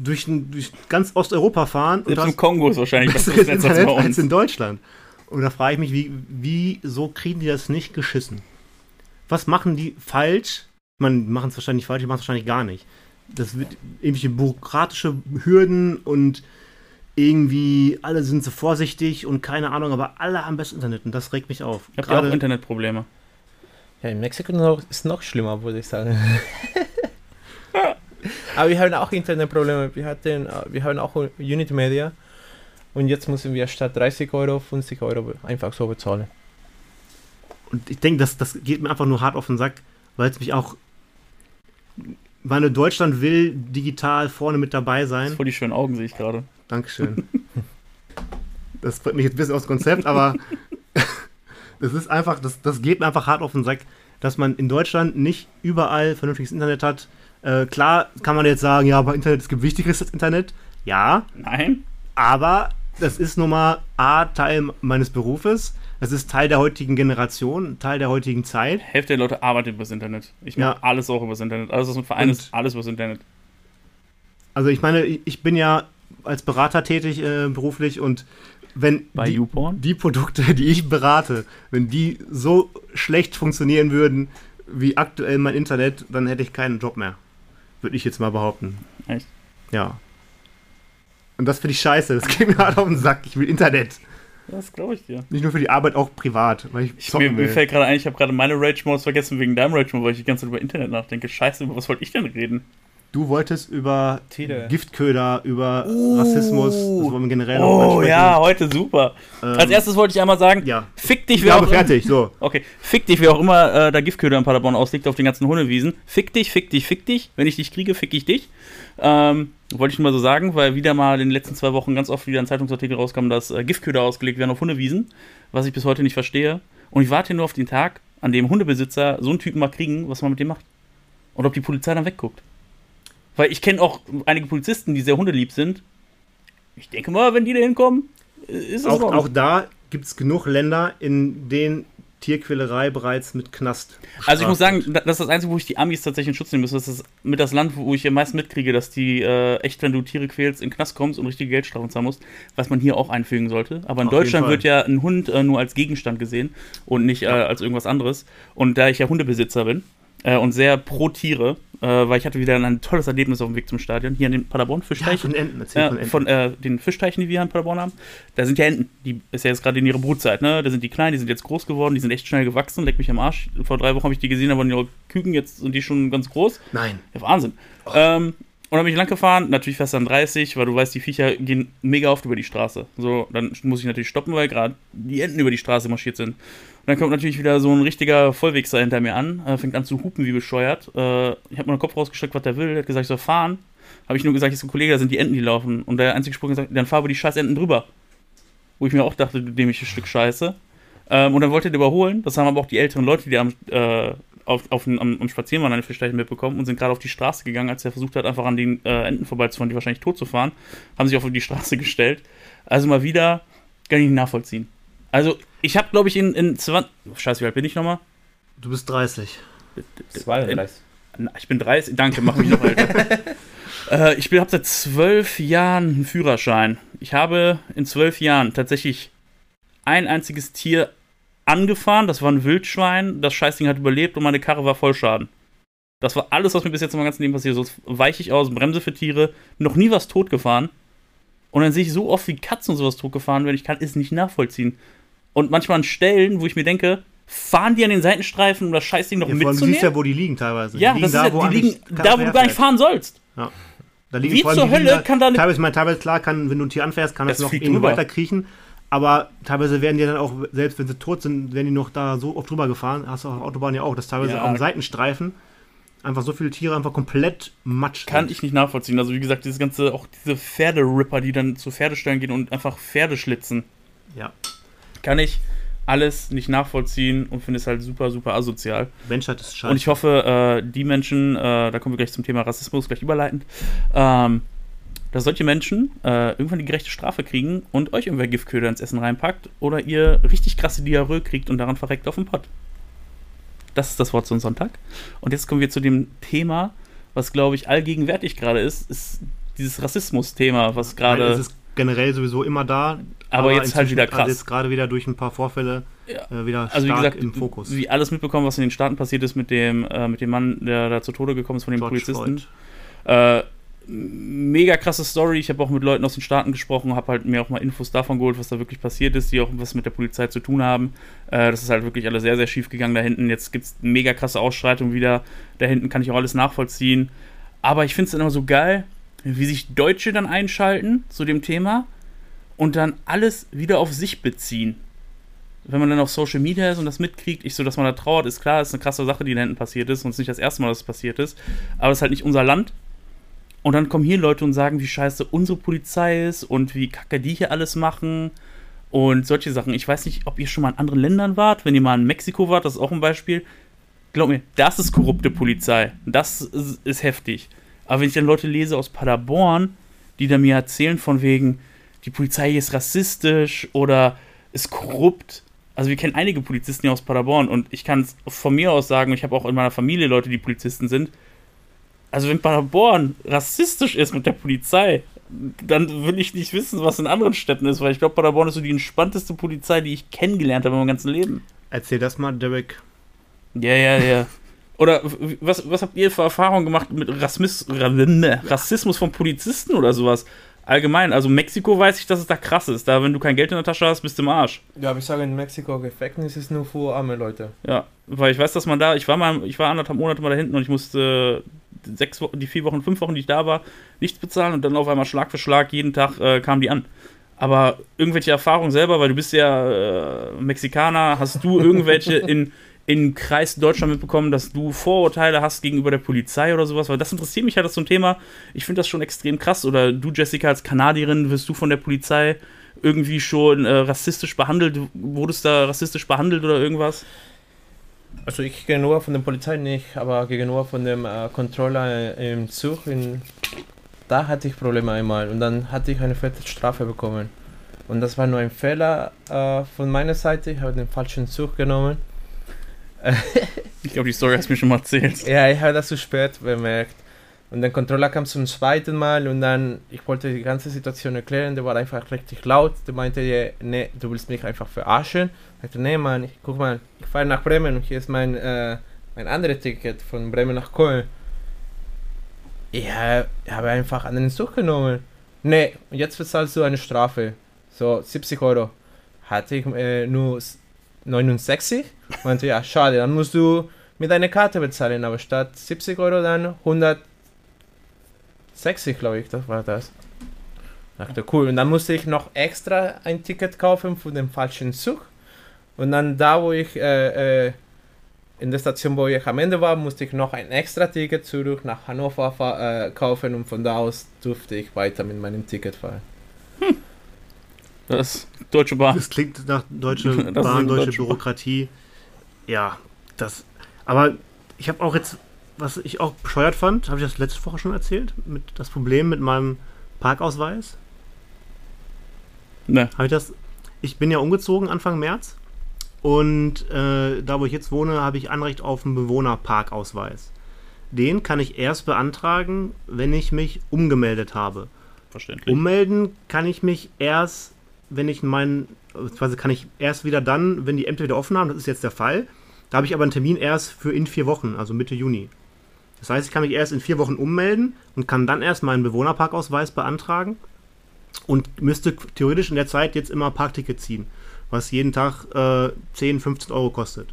durch, ein- durch ganz Osteuropa fahren und Selbst hast im Kongo ist wahrscheinlich besseres besseres Netz als Internet bei als uns. in Deutschland. Und da frage ich mich, wie, wieso kriegen die das nicht geschissen? Was machen die falsch? Man machen es wahrscheinlich falsch, die machen es wahrscheinlich gar nicht. Das wird irgendwelche bürokratische Hürden und irgendwie alle sind so vorsichtig und keine Ahnung, aber alle haben bestes Internet und das regt mich auf. Habt ihr auch Gerade- Internetprobleme? Ja, in Mexiko noch, ist noch schlimmer, würde ich sagen. Aber wir haben auch Internetprobleme. Wir, hatten, äh, wir haben auch Unity Media. Und jetzt müssen wir statt 30 Euro 50 Euro einfach so bezahlen. Und ich denke, das, das geht mir einfach nur hart auf den Sack, weil es mich auch. Meine Deutschland will digital vorne mit dabei sein. Voll die schönen Augen sehe ich gerade. Dankeschön. Das bringt mich jetzt ein bisschen aus dem Konzept, aber das ist einfach, das, das geht mir einfach hart auf den Sack, dass man in Deutschland nicht überall vernünftiges Internet hat. Äh, klar kann man jetzt sagen, ja, aber Internet, es gibt Wichtigeres als Internet. Ja, Nein? aber das ist nun mal A, Teil meines Berufes. Das ist Teil der heutigen Generation, Teil der heutigen Zeit. Hälfte der Leute arbeitet übers Internet. Ich Ja. mache alles auch übers Internet. Alles, was ein Verein Und- ist, alles übers Internet. Also ich meine, ich bin ja als Berater tätig äh, beruflich und wenn Bei die, die Produkte, die ich berate, wenn die so schlecht funktionieren würden wie aktuell mein Internet, dann hätte ich keinen Job mehr. Würde ich jetzt mal behaupten. Echt? Ja. Und das finde ich scheiße. Das geht mir halt auf den Sack. Ich will Internet. Das glaube ich dir. Nicht nur für die Arbeit, auch privat. Weil ich, Ich, mir, mir fällt gerade ein, ich habe gerade meine Rage-Modes vergessen wegen deinem Rage-Mode, weil ich die ganze Zeit über Internet nachdenke. Scheiße, über was wollte ich denn reden? Du wolltest über Tide. Giftköder, über Rassismus, das wollen wir generell Oh ja, heute super. Ähm, Als erstes wollte ich einmal sagen, Ja. fick dich, Ich wer auch immer- fertig. So. Okay, fick dich, wer auch immer äh, da Giftköder in Paderborn ausliegt auf den ganzen Hundewiesen. Fick dich, fick dich, fick dich. Wenn ich dich kriege, fick ich dich. Ähm, wollte ich nur mal so sagen, weil wieder mal in den letzten zwei Wochen ganz oft wieder ein Zeitungsartikel rauskam, dass äh, Giftköder ausgelegt werden auf Hundewiesen, was ich bis heute nicht verstehe. Und ich warte nur auf den Tag, an dem Hundebesitzer so einen Typen mal kriegen, was man mit dem macht. Und ob die Polizei dann wegguckt. Weil ich kenne auch einige Polizisten, die sehr hundelieb sind. Ich denke mal, wenn die da hinkommen, äh, ist es Auch, auch, da gibt es genug Länder, in denen Tierquälerei bereits mit Knast. Also ich muss sagen, das ist das Einzige, wo ich die Amis tatsächlich in Schutz nehmen muss. Das ist mit das Land, wo ich am meisten mitkriege, dass die äh, echt, wenn du Tiere quälst, in den Knast kommst und richtige Geldstrafen zahlen musst, was man hier auch einfügen sollte. Aber in Auf Deutschland wird ja ein Hund äh, nur als Gegenstand gesehen und nicht äh, als irgendwas anderes. Und da ich ja Hundebesitzer bin äh, und sehr pro Tiere, äh, weil ich hatte wieder ein tolles Erlebnis auf dem Weg zum Stadion, hier in den Paderborn ja, Fischteichen. von Enten, erzähl Ja, von Enten. von äh, den Fischteichen, die wir hier in Paderborn haben, da sind ja Enten. Die ist ja jetzt gerade in ihrer Brutzeit, ne? Da sind die klein, die sind jetzt groß geworden, die sind echt schnell gewachsen, leck mich am Arsch. Vor drei Wochen habe ich die gesehen, da waren ihre Küken, jetzt sind die schon ganz groß. Nein. Ja, Wahnsinn. Ähm, Und dann bin ich lang gefahren, natürlich du dann 30, weil du weißt, die Viecher gehen mega oft über die Straße. So, dann muss ich natürlich stoppen, weil gerade die Enten über die Straße marschiert sind. Und dann kommt natürlich wieder so ein richtiger Vollwegser hinter mir an, äh, fängt an zu hupen wie bescheuert. Äh, ich habe meinen Kopf rausgestreckt, was der will. Er hat gesagt, ich soll fahren. Habe ich nur gesagt, ich so, Kollege, da sind die Enten, die laufen. Und der einzige Spruch gesagt, dann fahr über die scheiß Enten drüber. Wo ich mir auch dachte, du dämliches Stück Scheiße. Ähm, und dann wollte er überholen. Das haben aber auch die älteren Leute, die am, äh, auf, auf, am, am Spazieren waren, eine Fischleiche mitbekommen und sind gerade auf die Straße gegangen, als er versucht hat, einfach an den äh, Enten vorbeizufahren, die wahrscheinlich tot zu fahren. Haben sich auf die Straße gestellt. Also mal wieder, kann ich nicht nachvollziehen. Also, ich habe, glaube ich, in, in 20. Scheiße, wie alt bin ich nochmal? Du bist 30. 32. Na, Ich bin 30, danke, mach mich noch älter. äh, ich habe seit zwölf Jahren einen Führerschein. Ich habe in zwölf Jahren tatsächlich ein einziges Tier angefahren, das war ein Wildschwein, das Scheißding hat überlebt und meine Karre war voll Schaden. Das war alles, was mir bis jetzt in meinem ganzen Leben passiert ist. So weiche ich aus, Bremse für Tiere, noch nie was totgefahren. Und dann sehe ich so oft, wie Katzen und sowas totgefahren werden, ich kann es nicht nachvollziehen. Und manchmal an Stellen, wo ich mir denke, fahren die an den Seitenstreifen, um das Scheißding noch Ja, vor allem, du mitzunehmen? siehst ja, wo die liegen teilweise. Ja, die das liegen ist ja, eigentlich liegen da, wo du gar nicht fahren sollst. Ja. Da liegen, Wie vor allem, zur Hölle da, kann da eine- Teilweise, meine, teilweise, klar, kann, wenn du ein Tier anfährst, kann das, Das noch drüber. weiter kriechen. Aber teilweise werden die dann auch, selbst wenn sie tot sind, werden die noch da so oft drüber gefahren. Hast du auf der Autobahn ja auch, dass teilweise Ja. am Seitenstreifen einfach so viele Tiere einfach komplett matsch Kann sind. ich nicht nachvollziehen. Also, wie gesagt, dieses ganze, auch diese Pferderipper, die dann zu Pferdestellen gehen und einfach Pferde schlitzen, Ja, kann ich alles nicht nachvollziehen und finde es halt super, super asozial. Menschheit ist scheiße. Und ich hoffe, äh, die Menschen, äh, da kommen wir gleich zum Thema Rassismus, gleich überleitend, ähm, dass solche Menschen äh, irgendwann die gerechte Strafe kriegen und euch irgendwer Giftköder ins Essen reinpackt oder ihr richtig krasse Diarrhoe kriegt und daran verreckt auf dem Pott. Das ist das Wort zum Sonntag. Und jetzt kommen wir zu dem Thema, was, glaube ich, allgegenwärtig gerade ist, ist dieses Rassismus-Thema, was gerade... Es ist generell sowieso immer da. Aber jetzt halt wieder krass. Also jetzt gerade wieder durch ein paar Vorfälle Ja. äh, wieder Also wie stark gesagt, im Fokus. wie alles mitbekommen, was in den Staaten passiert ist mit dem, äh, mit dem Mann, der da zu Tode gekommen ist von dem George Polizisten. Floyd. Äh, mega krasse Story. Ich habe auch mit Leuten aus den Staaten gesprochen, habe halt mir auch mal Infos davon geholt, was da wirklich passiert ist, die auch was mit der Polizei zu tun haben. Äh, das ist halt wirklich alles sehr, sehr schief gegangen da hinten. Jetzt gibt es mega krasse Ausschreitungen wieder. Da hinten kann ich auch alles nachvollziehen. Aber ich finde es dann immer so geil, wie sich Deutsche dann einschalten zu dem Thema und dann alles wieder auf sich beziehen. Wenn man dann auf Social Media ist und das mitkriegt, ich so, dass man da trauert, ist klar, ist eine krasse Sache, die da hinten passiert ist und es ist nicht das erste Mal, dass es passiert ist. Aber es ist halt nicht unser Land. Und dann kommen hier Leute und sagen, wie scheiße unsere Polizei ist und wie kacke die hier alles machen und solche Sachen. Ich weiß nicht, ob ihr schon mal in anderen Ländern wart. Wenn ihr mal in Mexiko wart, das ist auch ein Beispiel. Glaub mir, das ist korrupte Polizei. Das ist, ist heftig. Aber wenn ich dann Leute lese aus Paderborn, die dann mir erzählen von wegen, die Polizei ist rassistisch oder ist korrupt. Also wir kennen einige Polizisten hier aus Paderborn und ich kann es von mir aus sagen, ich habe auch in meiner Familie Leute, die Polizisten sind. Also wenn Paderborn rassistisch ist mit der Polizei, dann will ich nicht wissen, was in anderen Städten ist, weil ich glaube, Paderborn ist so die entspannteste Polizei, die ich kennengelernt habe in meinem ganzen Leben. Erzähl das mal, Derek. Ja, ja, ja. Oder was, was habt ihr für Erfahrungen gemacht mit Rassismus, Rassismus von Polizisten oder sowas? Allgemein, also Mexiko weiß ich, dass es da krass ist. Da, wenn du kein Geld in der Tasche hast, bist du im Arsch. Ja, aber ich sage, in Mexiko Gefängnis ist nur für arme Leute. Ja, weil ich weiß, dass man da, ich war mal, ich war anderthalb Monate mal da hinten und ich musste sechs Wochen, die vier Wochen, fünf Wochen, die ich da war, nichts bezahlen und dann auf einmal Schlag für Schlag jeden Tag äh, kamen die an. Aber irgendwelche Erfahrungen selber, weil du bist ja äh, Mexikaner, hast du irgendwelche in im Kreis Deutschland mitbekommen, dass du Vorurteile hast gegenüber der Polizei oder sowas, weil das interessiert mich halt das so ein Thema. Ich finde das schon extrem krass. Oder du, Jessica, als Kanadierin, wirst du von der Polizei irgendwie schon äh, rassistisch behandelt? Wurdest da rassistisch behandelt oder irgendwas? Also ich gegenüber von der Polizei nicht, aber gegenüber von dem äh, Controller im Zug, in, da hatte ich Probleme einmal und dann hatte ich eine fette Strafe bekommen. Und das war nur ein Fehler äh, von meiner Seite, ich habe den falschen Zug genommen. Ich glaube, die Story hast du mir schon mal erzählt. Ja, ich habe das zu spät bemerkt. Und der Controller kam zum zweiten Mal und dann, ich wollte die ganze Situation erklären, der war einfach richtig laut. Der meinte, nee, du willst mich einfach verarschen. Ich sagte, nee, Mann, ich, guck mal, ich fahre nach Bremen und hier ist mein, äh, mein anderes Ticket von Bremen nach Köln. Ich habe einfach an den Zug genommen. Nee, und jetzt bezahlst du eine Strafe. So, 70 Euro. Hatte ich äh, nur s- 69. Meinte, ja, schade, dann musst du mit deiner Karte bezahlen, aber statt 70 Euro dann 60, glaube ich, das war das. Dachte, cool. Und dann musste ich noch extra ein Ticket kaufen für den falschen Zug. Und dann da, wo ich äh, äh, in der Station, wo ich am Ende war, musste ich noch ein extra Ticket zurück nach Hannover fa- äh, kaufen und von da aus durfte ich weiter mit meinem Ticket fahren. Das ist Deutsche Bahn. Das klingt nach deutsche Das Bahn, deutsche deutsche Bahn. Ja, das. Aber ich habe auch jetzt, was ich auch bescheuert fand, habe ich das letzte Woche schon erzählt, mit das Problem mit meinem Parkausweis. Ne. Habe ich das? Ich bin ja umgezogen Anfang März und äh, da, wo ich jetzt wohne, habe ich Anrecht auf einen Bewohnerparkausweis. Den kann ich erst beantragen, wenn ich mich umgemeldet habe. Verständlich. Ummelden kann ich mich erst, wenn ich meinen, beziehungsweise kann ich erst wieder dann, wenn die Ämter wieder offen haben, das ist jetzt der Fall. Da habe ich aber einen Termin erst für in vier Wochen, also Mitte Juni. Das heißt, ich kann mich erst in vier Wochen ummelden und kann dann erst meinen Bewohnerparkausweis beantragen und müsste theoretisch in der Zeit jetzt immer Parkticket ziehen, was jeden Tag äh, 10, 15 Euro kostet.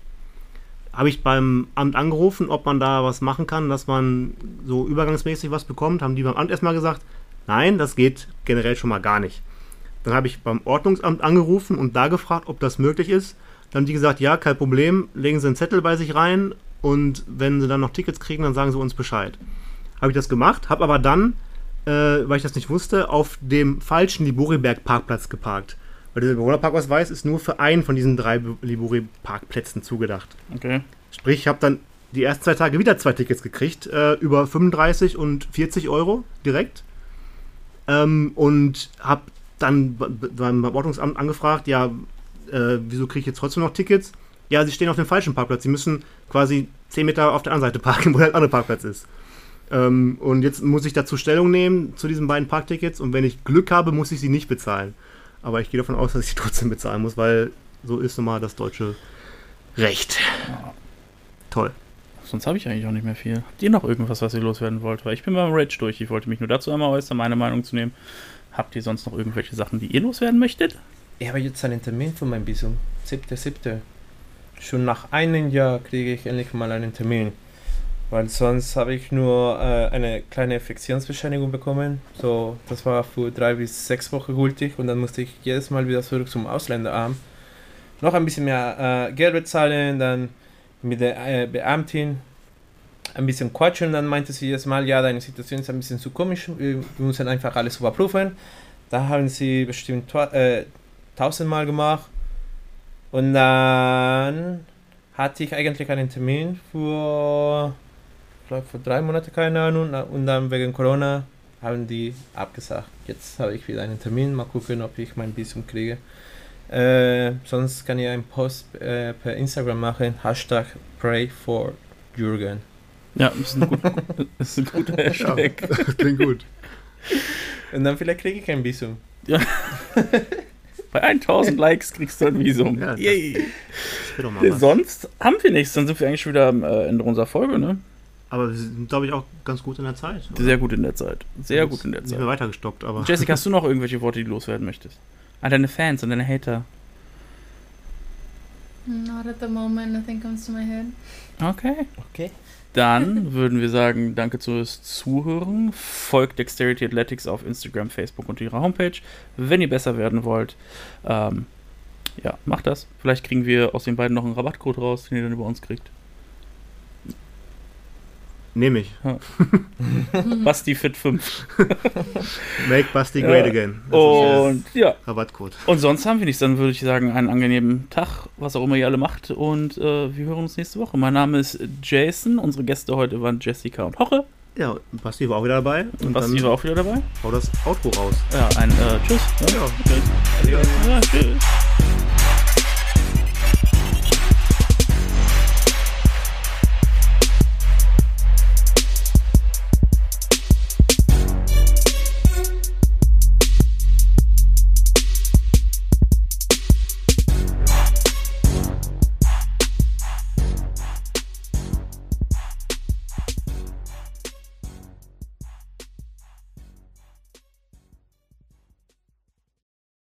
Habe ich beim Amt angerufen, ob man da was machen kann, dass man so übergangsmäßig was bekommt, haben die beim Amt erstmal gesagt, nein, das geht generell schon mal gar nicht. Dann habe ich beim Ordnungsamt angerufen und da gefragt, ob das möglich ist. Dann haben die gesagt, ja, kein Problem, legen Sie einen Zettel bei sich rein und wenn Sie dann noch Tickets kriegen, dann sagen Sie uns Bescheid. Habe ich das gemacht, habe aber dann, äh, weil ich das nicht wusste, auf dem falschen Liboriberg-Parkplatz geparkt. Weil der Bewohnerparkausweis ist nur für einen von diesen drei Libori-Parkplätzen zugedacht. Okay. Sprich, ich habe dann die ersten zwei Tage wieder zwei Tickets gekriegt, äh, über 35 und 40 Euro direkt. Ähm, und habe dann beim Ordnungsamt angefragt, ja, äh, wieso kriege ich jetzt trotzdem noch Tickets? Ja, sie stehen auf dem falschen Parkplatz. Sie müssen quasi 10 Meter auf der anderen Seite parken, wo der andere Parkplatz ist. Ähm, und jetzt muss ich dazu Stellung nehmen zu diesen beiden Parktickets und wenn ich Glück habe, muss ich sie nicht bezahlen. Aber ich gehe davon aus, dass ich sie trotzdem bezahlen muss, weil so ist nun mal das deutsche Recht. Toll. Sonst habe ich eigentlich auch nicht mehr viel. Habt ihr noch irgendwas, was ihr loswerden wollt? Weil ich bin beim Rage durch. Ich wollte mich nur dazu einmal äußern, meine Meinung zu nehmen. Habt ihr sonst noch irgendwelche Sachen, die ihr loswerden möchtet? Ich habe jetzt einen Termin für mein Visum. 7.7. Schon nach einem Jahr kriege ich endlich mal einen Termin. Weil sonst habe ich nur äh, eine kleine Fiktionsbescheinigung bekommen. So, das war für drei bis sechs Wochen gültig und dann musste ich jedes Mal wieder zurück zum Ausländeramt. Noch ein bisschen mehr äh, Geld bezahlen, dann mit der äh, Beamtin ein bisschen quatschen. Dann meinte sie jedes Mal, ja, deine Situation ist ein bisschen zu komisch, wir müssen einfach alles überprüfen. Da haben sie bestimmt äh, tausendmal gemacht. Und dann hatte ich eigentlich einen Termin für, ich glaube, für drei Monate, keine Ahnung. Und dann wegen Corona haben die abgesagt. Jetzt habe ich wieder einen Termin. Mal gucken, ob ich mein Visum kriege. Äh, sonst kann ich einen Post äh, per Instagram machen. Hashtag Pray for Jürgen. Ja, das ist ein, gut, das ist ein guter Hashtag. Das klingt gut. Und dann vielleicht kriege ich ein Visum. Bei 1000 Likes kriegst du ein Visum. Ja, Yay. Sonst haben wir nichts. Dann sind wir eigentlich schon wieder am äh, Ende unserer Folge, ne? Aber wir sind, glaube ich, auch ganz gut in der Zeit. oder? Sehr gut in der Zeit. Sehr gut in der Nicht mehr Zeit. weitergestockt, aber. Jessica, hast du noch irgendwelche Worte, die du loswerden möchtest? An deine Fans, an deine Hater. Not at the moment, nothing comes to my head. Okay. Okay. Dann würden wir sagen, danke fürs Zuhören. Folgt Dexterity Athletics auf Instagram, Facebook und ihrer Homepage. Wenn ihr besser werden wollt, ähm, ja, macht das. Vielleicht kriegen wir aus den beiden noch einen Rabattcode raus, den ihr dann über uns kriegt. Nehme ich. Basti Fit 5. Make Basti Ja. great again. Das Und ja, Rabattcode. und sonst haben wir nichts. Dann würde ich sagen, einen angenehmen Tag, was auch immer ihr alle macht. Und äh, wir hören uns nächste Woche. Mein Name ist Jason. Unsere Gäste heute waren Jessica und Hoche. Ja, Basti war auch wieder dabei. Und Basti war auch wieder dabei. hau das Outro raus. Ja, ein äh, Tschüss. Ne? Ja. Okay. Ja, tschüss.